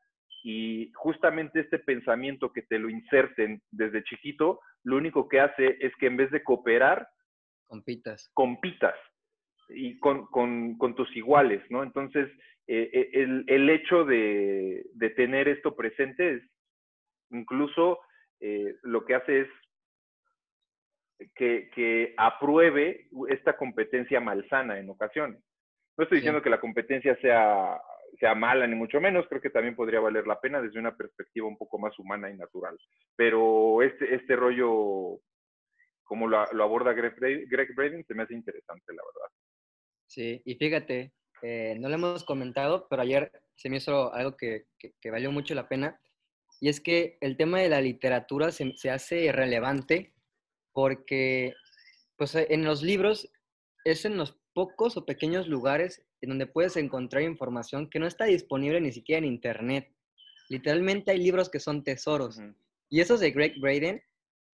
Y justamente este pensamiento que te lo inserten desde chiquito, lo único que hace es que en vez de cooperar, compitas. Compitas y con, con, con tus iguales, ¿no? Entonces, eh, eh, el, el, hecho de, de, tener esto presente es incluso eh, lo que hace es que, apruebe esta competencia malsana en ocasiones. No estoy diciendo que la competencia sea, sea mala, ni mucho menos, creo que también podría valer la pena desde una perspectiva un poco más humana y natural. Pero este, este rollo, como lo, aborda Greg, Greg Braden, se me hace interesante, la verdad. Sí, y fíjate, eh, no lo hemos comentado, pero ayer se me hizo algo que, que, valió mucho la pena, y es que el tema de la literatura se, se hace relevante porque pues, en los libros es en los pocos o pequeños lugares en donde puedes encontrar información que no está disponible ni siquiera en Internet. Literalmente hay libros que son tesoros. Y esos de Greg Braden,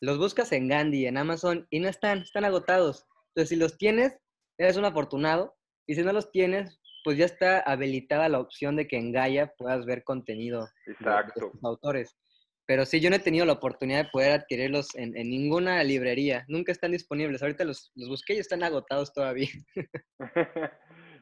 los buscas en Gandhi, en Amazon, y no están, están agotados. Entonces, si los tienes, eres un afortunado. Y si no los tienes, pues ya está habilitada la opción de que en Gaia puedas ver contenido Exacto. de, autores. Pero sí, yo no he tenido la oportunidad de poder adquirirlos en, ninguna librería. Nunca están disponibles. Ahorita los, los busqué y están agotados todavía.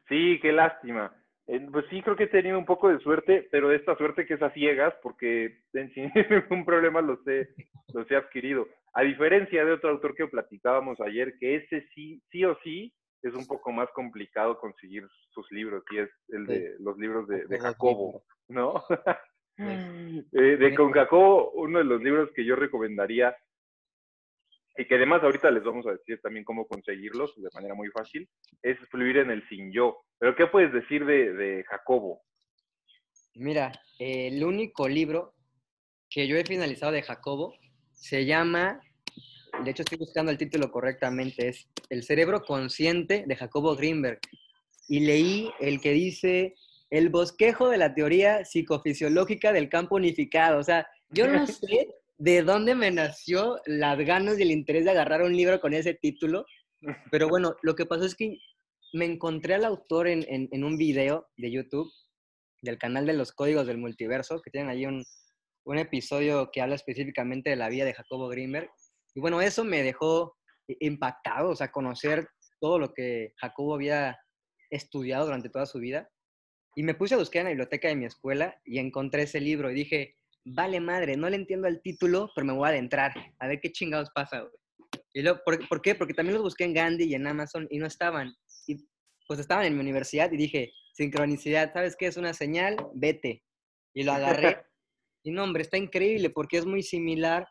sí, qué lástima. Eh, pues sí, creo que he tenido un poco de suerte, pero esta suerte que es a ciegas, porque sin ningún problema los he, los he adquirido. A diferencia de otro autor que platicábamos ayer, que ese sí, sí o sí, es un poco más complicado conseguir sus libros, y es el de los libros de, Jacobo, ¿no? Eh, de con Jacobo, uno de los libros que yo recomendaría, y que además ahorita les vamos a decir también cómo conseguirlos de manera muy fácil, es Fluir en el Sin Yo. Pero ¿qué puedes decir de, Jacobo? Mira, el único libro que yo he finalizado de Jacobo se llama de hecho estoy buscando el título correctamente, es El cerebro consciente de Jacobo Greenberg. Y leí el que dice El bosquejo de la teoría psicofisiológica del campo unificado. O sea, yo no sé de dónde me nació las ganas y el interés de agarrar un libro con ese título, pero bueno, lo que pasó es que me encontré al autor en, en, un video de YouTube del canal de los códigos del multiverso, que tienen ahí un, un episodio que habla específicamente de la vida de Jacobo Greenberg. Y bueno, eso me dejó impactado, o sea, conocer todo lo que Jacobo había estudiado durante toda su vida. Y me puse a buscar en la biblioteca de mi escuela y encontré ese libro y dije, vale madre, no le entiendo el título, pero me voy a adentrar, a ver qué chingados pasa, Y luego, ¿por, qué? Porque también los busqué en Gandhi y en Amazon y no estaban. Y pues estaban en mi universidad y dije, sincronicidad, ¿sabes qué es una señal? Vete. Y lo agarré. y no, hombre, está increíble porque es muy similar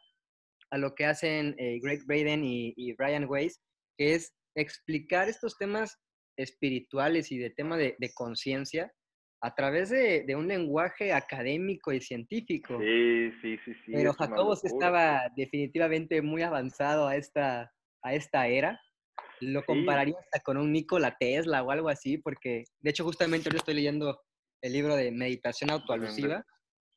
a lo que hacen eh, Greg Braden y, Brian Weiss, que es explicar estos temas espirituales y de tema de, conciencia a través de, un lenguaje académico y científico. Sí, sí, sí, sí. Pero Jacobo estaba definitivamente muy avanzado a esta, a esta era. Lo compararía hasta con un Nikola Tesla o algo así, porque de hecho justamente yo estoy leyendo el libro de Meditación Autoalusiva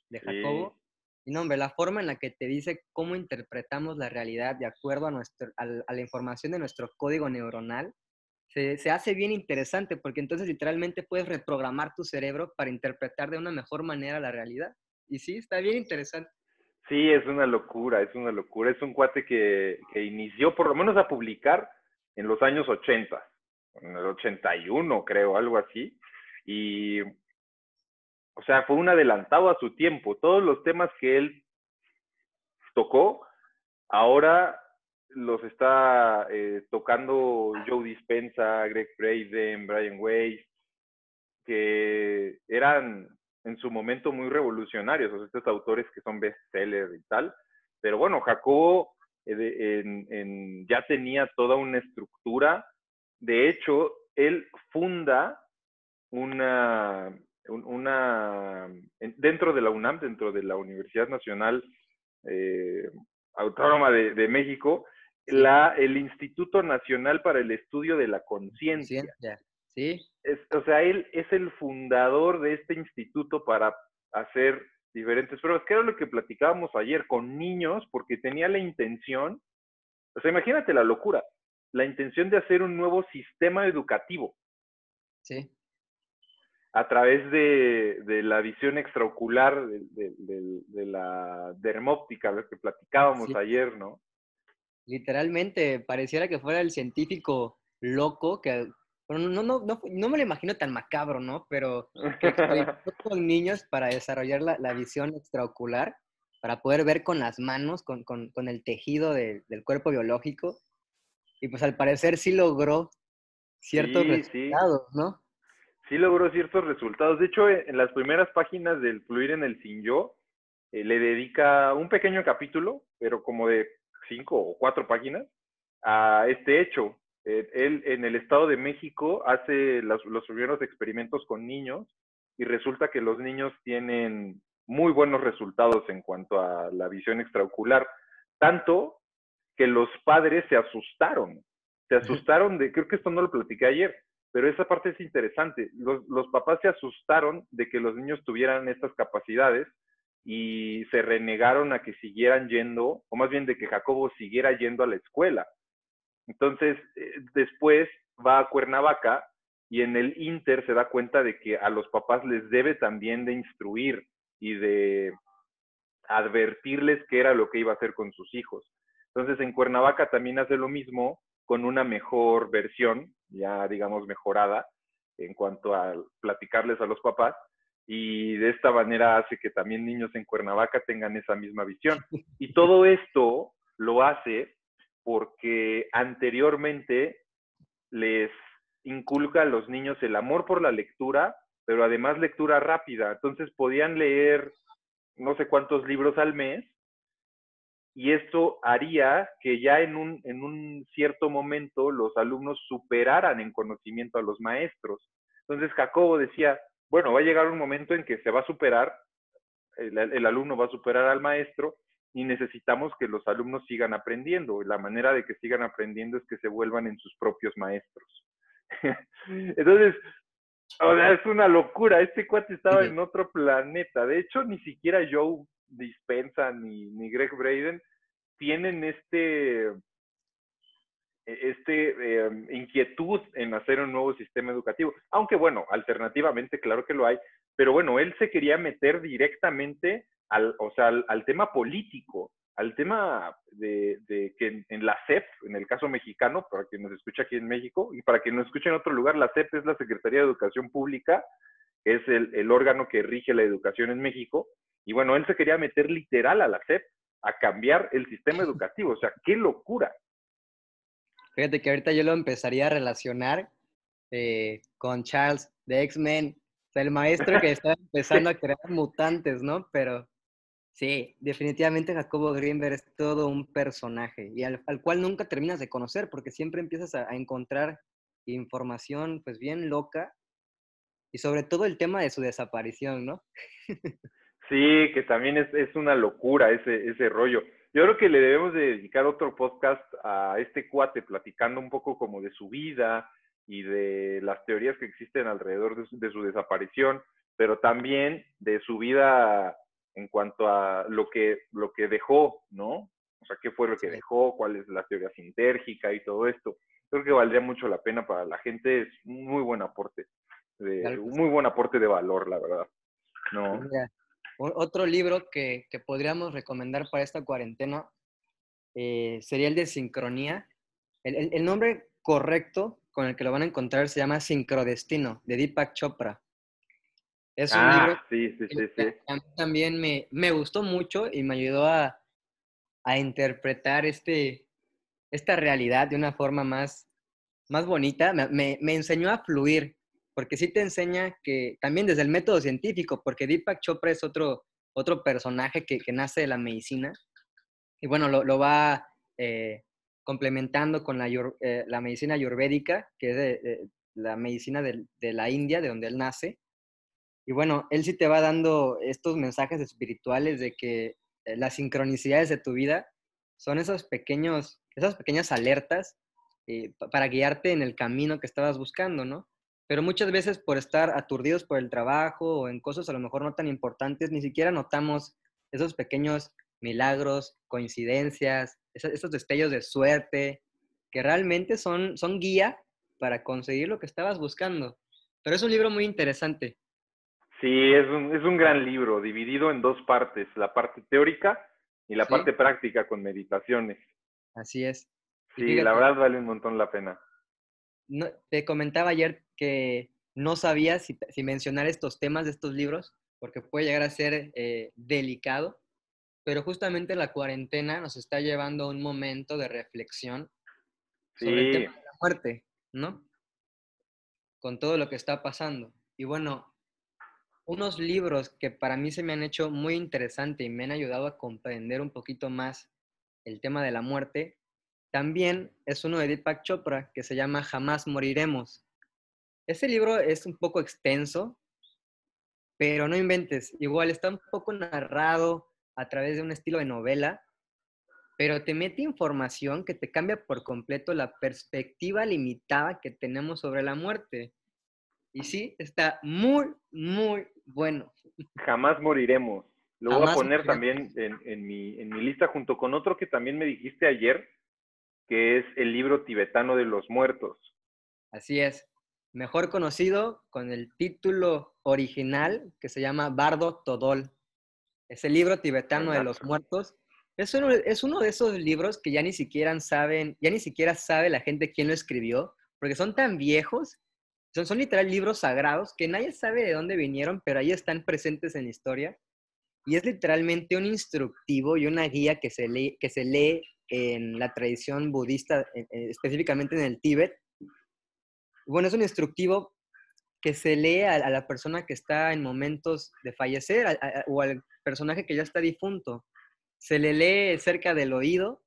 de Jacobo. Y no, hombre, la forma en la que te dice cómo interpretamos la realidad de acuerdo a, nuestro, a, la información de nuestro código neuronal, se, se, hace bien interesante porque entonces literalmente puedes reprogramar tu cerebro para interpretar de una mejor manera la realidad. Y sí, está bien interesante. Sí, es una locura, es una locura. Es un cuate que, que inició por lo menos a publicar en los años 80, en el 81 creo, algo así. Y o sea, fue un adelantado a su tiempo. Todos los temas que él tocó, ahora los está eh, tocando Joe Dispensa, Greg Braden, Brian Weiss, que eran en su momento muy revolucionarios, o sea, estos autores que son bestsellers y tal. Pero bueno, Jacobo eh, ya tenía toda una estructura. De hecho, él funda una, una, dentro de la UNAM, dentro de la Universidad Nacional eh, Autónoma de, México, la, el Instituto Nacional para el Estudio de la Conciencia. Sí. o sea, él es el fundador de este instituto para hacer diferentes pruebas, que era lo que platicábamos ayer con niños, porque tenía la intención, o sea, imagínate la locura, la intención de hacer un nuevo sistema educativo. Sí a través de, la visión extraocular de, la dermóptica, lo que platicábamos ayer, ¿no? Literalmente, pareciera que fuera el científico loco, que no, no, no, no me lo imagino tan macabro, ¿no? Pero que con niños para desarrollar la, visión extraocular, para poder ver con las manos, con, el tejido del cuerpo biológico. Y pues al parecer sí logró ciertos resultados, ¿no? Sí logró ciertos resultados. De hecho, en las primeras páginas del Fluir en el Sin Yo, eh, le dedica un pequeño capítulo, pero como de cinco o cuatro páginas, a este hecho. Eh, él en el Estado de México hace los, primeros experimentos con niños y resulta que los niños tienen muy buenos resultados en cuanto a la visión extraocular, tanto que los padres se asustaron, se asustaron de, creo que esto no lo platiqué ayer, pero esa parte es interesante. Los, papás se asustaron de que los niños tuvieran estas capacidades y se renegaron a que siguieran yendo, o más bien de que Jacobo siguiera yendo a la escuela. Entonces, eh, después va a Cuernavaca y en el Inter se da cuenta de que a los papás les debe también de instruir y de advertirles qué era lo que iba a hacer con sus hijos. Entonces en Cuernavaca también hace lo mismo con una mejor versión, ya digamos mejorada, en cuanto a platicarles a los papás, y de esta manera hace que también niños en Cuernavaca tengan esa misma visión. Y todo esto lo hace porque anteriormente les inculca a los niños el amor por la lectura, pero además lectura rápida. Entonces podían leer no sé cuántos libros al mes y esto haría que ya en un, en un cierto momento los alumnos superaran en conocimiento a los maestros. Entonces Jacobo decía, bueno, va a llegar un momento en que se va a superar, el, el alumno va a superar al maestro y necesitamos que los alumnos sigan aprendiendo. La manera de que sigan aprendiendo es que se vuelvan en sus propios maestros. Entonces, o sea, es una locura. Este cuate estaba en otro planeta. De hecho, ni siquiera Joe Dispensa ni, ni Greg Braden tienen este, e, este em, inquietud en hacer un nuevo sistema educativo. Aunque bueno, alternativamente, claro que lo hay. Pero bueno, él se quería meter directamente al, o sea, al tema político al tema de, que en, la CEP, en el caso mexicano, para quien nos escucha aquí en México, y para quien nos escucha en otro lugar, la CEP es la Secretaría de Educación Pública, es el, el órgano que rige la educación en México. Y bueno, él se quería meter literal a la CEP a cambiar el sistema educativo. O sea, qué locura. Fíjate que ahorita yo lo empezaría a relacionar eh, con Charles de X-Men, o sea, el maestro que está empezando a crear mutantes, ¿no? Pero Sí, definitivamente Jacobo Greenberg es todo un personaje y al, cual nunca terminas de conocer porque siempre empiezas a, encontrar información pues bien loca y sobre todo el tema de su desaparición, ¿no? sí, que también es, es una locura ese, ese rollo. Yo creo que le debemos de dedicar otro podcast a este cuate platicando un poco como de su vida y de las teorías que existen alrededor de su, de su desaparición, pero también de su vida en cuanto a lo que, lo que dejó, ¿no? O sea, qué fue lo que dejó, cuál es la teoría sintérgica y todo esto. Creo que valdría mucho la pena para la gente, es un muy buen aporte, un muy buen aporte de valor, la verdad. ¿no? Otro libro que, que, podríamos recomendar para esta cuarentena eh, sería el de Sincronía. El, el, nombre correcto con el que lo van a encontrar se llama Sincrodestino, de Deepak Chopra. Es un ah, libro sí, sí, sí, que a mí también me, me, gustó mucho y me ayudó a, a, interpretar este, esta realidad de una forma más, más bonita. Me, me, enseñó a fluir, porque sí te enseña que también desde el método científico, porque Deepak Chopra es otro, otro personaje que, que nace de la medicina y bueno, lo, lo va eh, complementando con la, eh, la, medicina ayurvédica, que es de, la medicina de, de la India, de donde él nace y bueno, él sí te va dando estos mensajes espirituales de que eh, las sincronicidades de tu vida son esos pequeños, esas pequeñas alertas eh, para guiarte en el camino que estabas buscando, ¿no? Pero muchas veces por estar aturdidos por el trabajo o en cosas a lo mejor no tan importantes, ni siquiera notamos esos pequeños milagros, coincidencias, esos, destellos de suerte, que realmente son, son guía para conseguir lo que estabas buscando. Pero es un libro muy interesante. Sí, es un, es un gran libro, dividido en dos partes, la parte teórica y la parte práctica con meditaciones. Así es. Sí, la verdad vale un montón la pena. No, te comentaba ayer que no sabía si, mencionar estos temas de estos libros, porque puede llegar a ser eh, delicado, pero justamente la cuarentena nos está llevando a un momento de reflexión sobre el tema de la muerte, ¿no? Con todo lo que está pasando. Y bueno, unos libros que para mí se me han hecho muy interesante y me han ayudado a comprender un poquito más el tema de la muerte, también es uno de Deepak Chopra que se llama Jamás moriremos. Ese libro es un poco extenso, pero no inventes, igual está un poco narrado a través de un estilo de novela, pero te mete información que te cambia por completo la perspectiva limitada que tenemos sobre la muerte. Y sí, está muy, muy bueno. Jamás moriremos. Lo voy a poner también en, mi, en mi lista junto con otro que también me dijiste ayer, que es el libro tibetano de los muertos. Así es. mejor conocido con el título original que se llama Bardo Todol. Ese libro tibetano de los muertos. Es uno, es uno de esos libros que ya ni siquiera saben, ya ni siquiera sabe la gente quién lo escribió, porque son tan viejos, son, son literal libros sagrados que nadie sabe de dónde vinieron, pero ahí están presentes en la historia. Y es literalmente un instructivo y una guía que se lee, que se lee en la tradición budista, específicamente en el Tíbet. Bueno, es un instructivo que se lee a, la persona que está en momentos de fallecer o al personaje que ya está difunto. Se le lee cerca del oído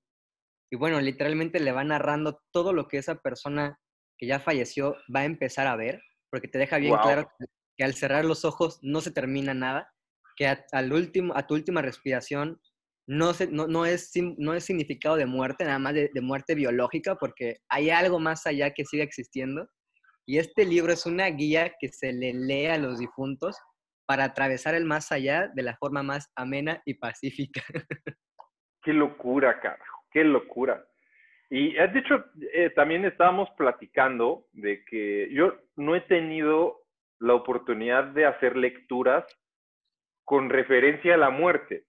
y bueno, literalmente le va narrando todo lo que esa persona que ya falleció va a empezar a ver, porque te deja bien claro que, al cerrar los ojos no se termina nada, que a, al último, a tu última respiración no, no, no, es, no es significado de muerte, nada más de, muerte biológica, porque hay algo más allá que sigue existiendo. Y este libro es una guía que se le lee a los difuntos para atravesar el más allá de la forma más amena y pacífica. Qué locura, carajo, qué locura. Y has dicho, eh, también estábamos platicando de que yo no he tenido la oportunidad de hacer lecturas con referencia a la muerte.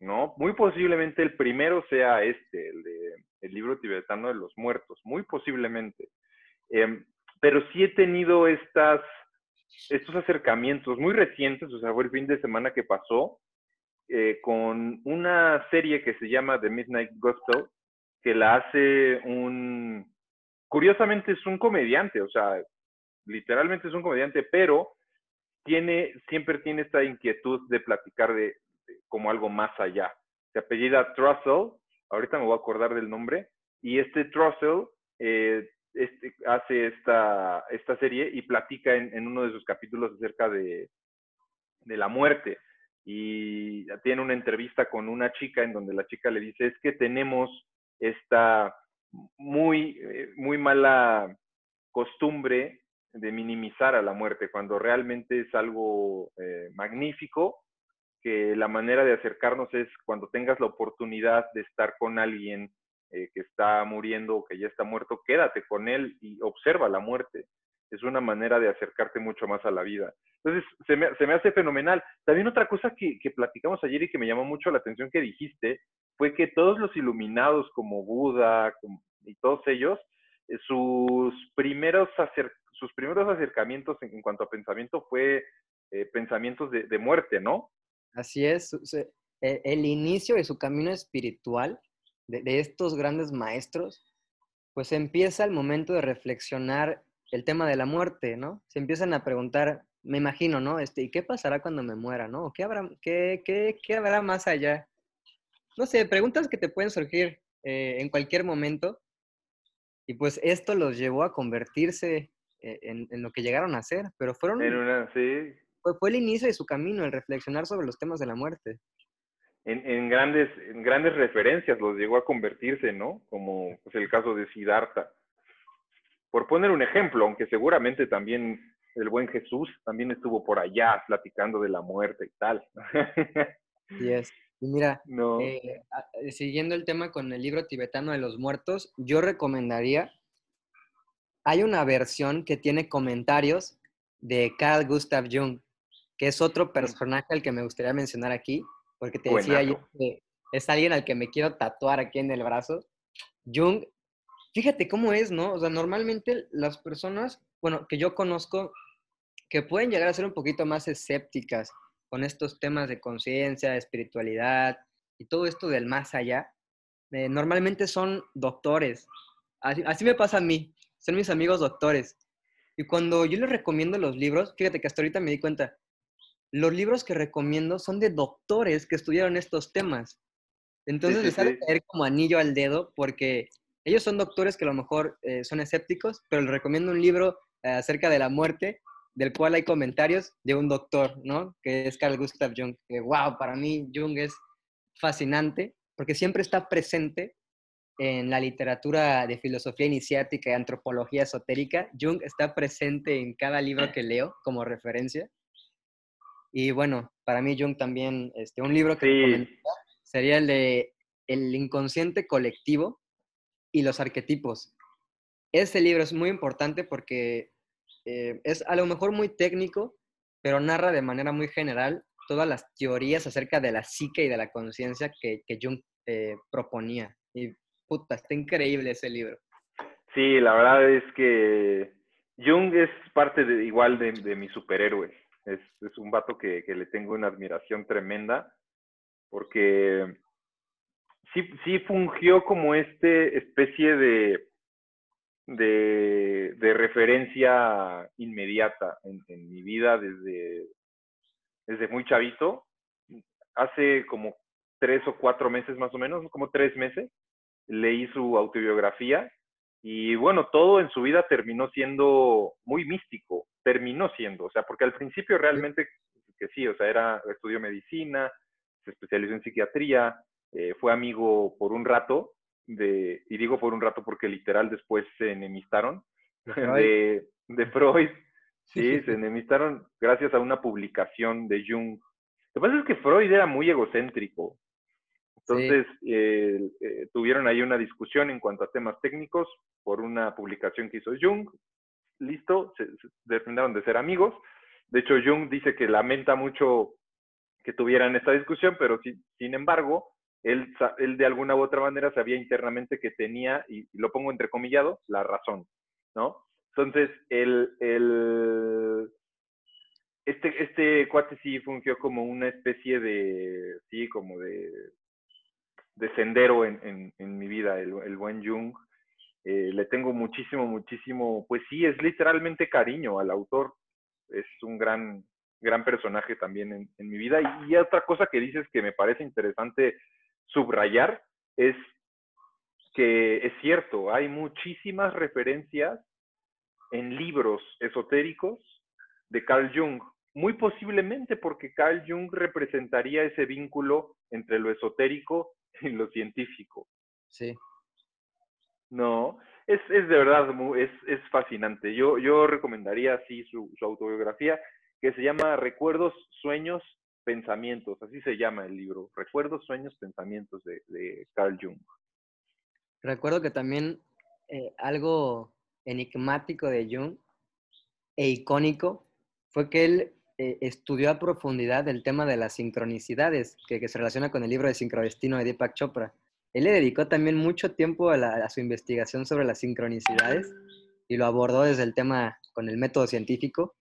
¿No? Muy posiblemente el primero sea este, el de el libro tibetano de los muertos, muy posiblemente. Em, pero sí he tenido estas, estos acercamientos muy recientes, o sea, fue el fin de semana que pasó, eh, con una serie que se llama The Midnight Gospel, que la hace un, curiosamente es un comediante, o sea, literalmente es un comediante, pero tiene, siempre tiene esta inquietud de platicar de, como algo más allá. Se apellida Trussell, ahorita me voy a acordar del nombre, y este Trussell eh, este, hace esta, serie y platica en, uno de sus capítulos acerca de, de la muerte. Y tiene una entrevista con una chica en donde la chica le dice, es que tenemos esta muy, eh, muy mala costumbre de minimizar a la muerte, cuando realmente es algo eh, magnífico que la manera de acercarnos es cuando tengas la oportunidad de estar con alguien eh, que está muriendo o que ya está muerto, quédate con él y observa la muerte. Es una manera de acercarte mucho más a la vida. Entonces, se me, se me hace fenomenal. También otra cosa que, que, platicamos ayer y que me llamó mucho la atención que dijiste fue que todos los iluminados como Buda y todos ellos, eh, sus, primeros sus primeros acercamientos en, cuanto a pensamiento fue eh, pensamientos de, de muerte, ¿no? Así es, e, el inicio de su camino espiritual de, estos grandes maestros, pues empieza el momento de reflexionar el tema de la muerte, ¿no? Se empiezan a preguntar, me imagino, ¿no? Este, ¿Y qué pasará cuando me muera, ¿no? ¿Qué habrá, qué, qué, qué habrá más allá? No sé, preguntas que te pueden surgir eh, en cualquier momento. Y pues esto los llevó a convertirse eh, en, en, lo que llegaron a ser, pero fueron... En una, sí, fue, el inicio de su camino, el reflexionar sobre los temas de la muerte. En, grandes, en grandes referencias los llegó a convertirse, ¿no? Como pues, el caso de Siddhartha. Por poner un ejemplo, aunque seguramente también el buen Jesús también estuvo por allá platicando de la muerte y tal. Y es. Y mira, eh, siguiendo el tema con el libro tibetano de los muertos, yo recomendaría, hay una versión que tiene comentarios de Carl Gustav Jung que es otro personaje al que me gustaría mencionar aquí, porque te decía yo que es alguien al que me quiero tatuar aquí en el brazo. Jung, fíjate cómo es, ¿no? O sea, normalmente las personas, bueno, que yo conozco, que pueden llegar a ser un poquito más escépticas con estos temas de conciencia, espiritualidad y todo esto del más allá, eh, normalmente son doctores. Así, así me pasa a mí, son mis amigos doctores. Y cuando yo les recomiendo los libros, fíjate que hasta ahorita me di cuenta, los libros que recomiendo son de doctores que estudiaron estos temas. Entonces les sale caer como anillo al dedo porque ellos son doctores que a lo mejor eh, son escépticos, pero les recomiendo un libro eh, acerca de la muerte del cual hay comentarios de un doctor, ¿no? Que es Carl Gustav Jung. Que, wow, para mí Jung es fascinante porque siempre está presente en la literatura de filosofía iniciática y antropología esotérica. Jung está presente en cada libro que leo como referencia. Y bueno, para mí Jung también, este, un libro que sería el de El inconsciente colectivo y los arquetipos. Este libro es muy importante porque eh, es a lo mejor muy técnico, pero narra de manera muy general todas las teorías acerca de la psique y de la conciencia que, que, Jung eh, proponía. Y puta, está increíble ese libro. Sí, la verdad es que Jung es parte de, igual de, de mi superhéroe. Es, un vato que, que, le tengo una admiración tremenda porque sí, sí fungió como este especie de, de, de referencia inmediata en, en, mi vida desde, desde muy chavito. Hace como tres o cuatro meses más o menos, como tres meses, leí su autobiografía y bueno, todo en su vida terminó siendo muy místico, terminó siendo, o sea, porque al principio realmente que sí, o sea, era, estudió medicina, se especializó en psiquiatría, eh, fue amigo por un rato, de, y digo por un rato porque literal después se enemistaron, de, de Freud, sí, se enemistaron gracias a una publicación de Jung. Lo que pasa es que Freud era muy egocéntrico, entonces, sí. eh, eh, tuvieron ahí una discusión en cuanto a temas técnicos por una publicación que hizo Jung. Listo, se, se de ser amigos. De hecho, Jung dice que lamenta mucho que tuvieran esta discusión, pero sin, embargo, él, él, de alguna u otra manera sabía internamente que tenía, y, lo pongo entrecomillado, la razón, ¿no? Entonces, el, el, este, este cuate sí fungió como una especie de, sí, como de de sendero en, en, en mi vida, el, el buen Jung. Eh, le tengo muchísimo, muchísimo, pues sí, es literalmente cariño al autor. Es un gran, gran personaje también en, mi vida. Y, y, otra cosa que dices que me parece interesante subrayar es que es cierto, hay muchísimas referencias en libros esotéricos de Carl Jung, muy posiblemente porque Carl Jung representaría ese vínculo entre lo esotérico y lo científico. Sí. No, es, es de verdad, es, es fascinante. Yo, yo recomendaría así su, su autobiografía, que se llama Recuerdos, Sueños, Pensamientos, así se llama el libro, Recuerdos, Sueños, Pensamientos de, de Carl Jung. Recuerdo que también eh, algo enigmático de Jung e icónico fue que él eh, estudió a profundidad el tema de las sincronicidades, que, que, se relaciona con el libro de Sincrodestino de Deepak Chopra. Él le dedicó también mucho tiempo a, la, a, su investigación sobre las sincronicidades y lo abordó desde el tema con el método científico.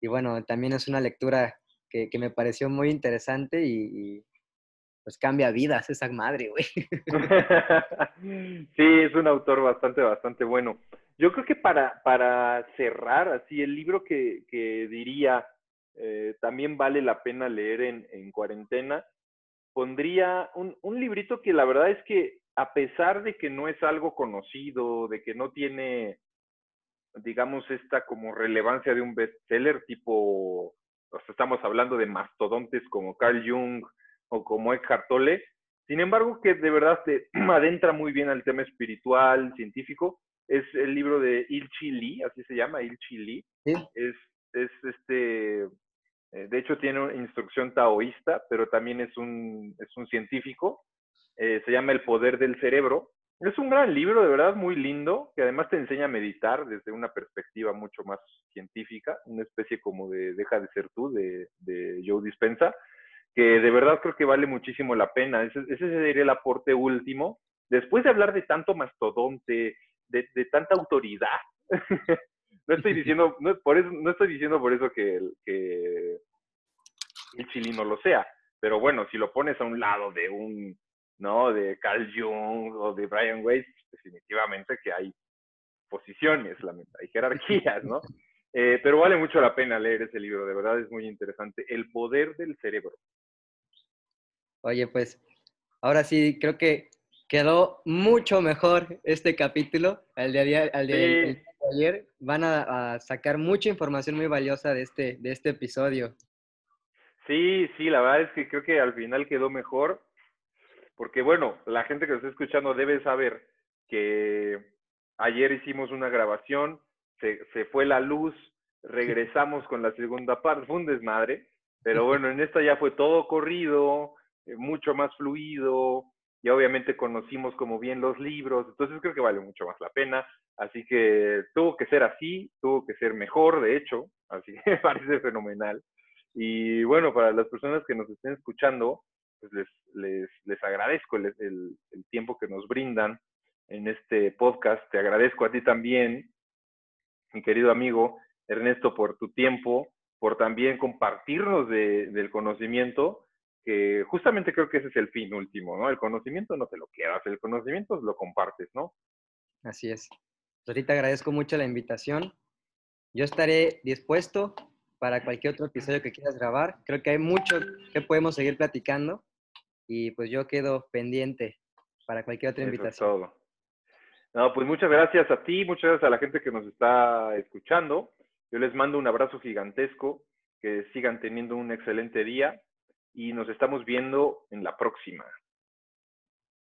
Y bueno, también es una lectura que, que me pareció muy interesante y, y, pues cambia vidas esa madre, güey. sí, es un autor bastante, bastante bueno. Yo creo que para, para cerrar así el libro que, que diría eh, también vale la pena leer en, en cuarentena. Pondría un, un, librito que la verdad es que a pesar de que no es algo conocido, de que no tiene, digamos, esta como relevancia de un bestseller tipo, o sea, estamos hablando de mastodontes como Carl Jung o como Eckhart Tolle, sin embargo que de verdad te adentra muy bien al tema espiritual, científico, es el libro de Ilchi Lee, así se llama, Ilchi Lee. ¿Sí? Es, es este, eh, de hecho tiene una instrucción taoísta, pero también es un, es un científico. Eh, se llama El poder del cerebro. Es un gran libro, de verdad, muy lindo, que además te enseña a meditar desde una perspectiva mucho más científica, una especie como de Deja de ser tú, de, de Joe Dispensa, que de verdad creo que vale muchísimo la pena. Ese, ese sería el aporte último. Después de hablar de tanto mastodonte, de, de tanta autoridad, no estoy diciendo, no, por eso, no estoy diciendo por eso que, que el chilino lo sea, pero bueno, si lo pones a un lado de un, ¿no? De Carl Jung o de Brian Weiss, definitivamente que hay posiciones, hay jerarquías, ¿no? Eh, pero vale mucho la pena leer ese libro, de verdad es muy interesante. El poder del cerebro. Oye, pues, ahora sí, creo que quedó mucho mejor este capítulo al de, al de, sí. de ayer. Van a, a, sacar mucha información muy valiosa de este, de este episodio. Sí, sí, la verdad es que creo que al final quedó mejor, porque bueno, la gente que nos está escuchando debe saber que ayer hicimos una grabación, se, se fue la luz, regresamos con la segunda parte, fue un desmadre, pero bueno, en esta ya fue todo corrido, eh, mucho más fluido, y obviamente conocimos como bien los libros, entonces creo que vale mucho más la pena, así que tuvo que ser así, tuvo que ser mejor, de hecho, así que me parece fenomenal. Y bueno, para las personas que nos estén escuchando, pues les, les, les agradezco el, el, tiempo que nos brindan en este podcast, te agradezco a ti también, mi querido amigo Ernesto, por tu tiempo, por también compartirnos de, del conocimiento que justamente creo que ese es el fin último, ¿no? El conocimiento no te lo quedas, el conocimiento lo compartes, ¿no? Así es. Pues ahorita agradezco mucho la invitación. Yo estaré dispuesto para cualquier otro episodio que quieras grabar. Creo que hay mucho que podemos seguir platicando y pues yo quedo pendiente para cualquier otra invitación. Eso es todo. No, pues muchas gracias a ti, muchas gracias a la gente que nos está escuchando. Yo les mando un abrazo gigantesco, que sigan teniendo un excelente día y nos estamos viendo en la próxima.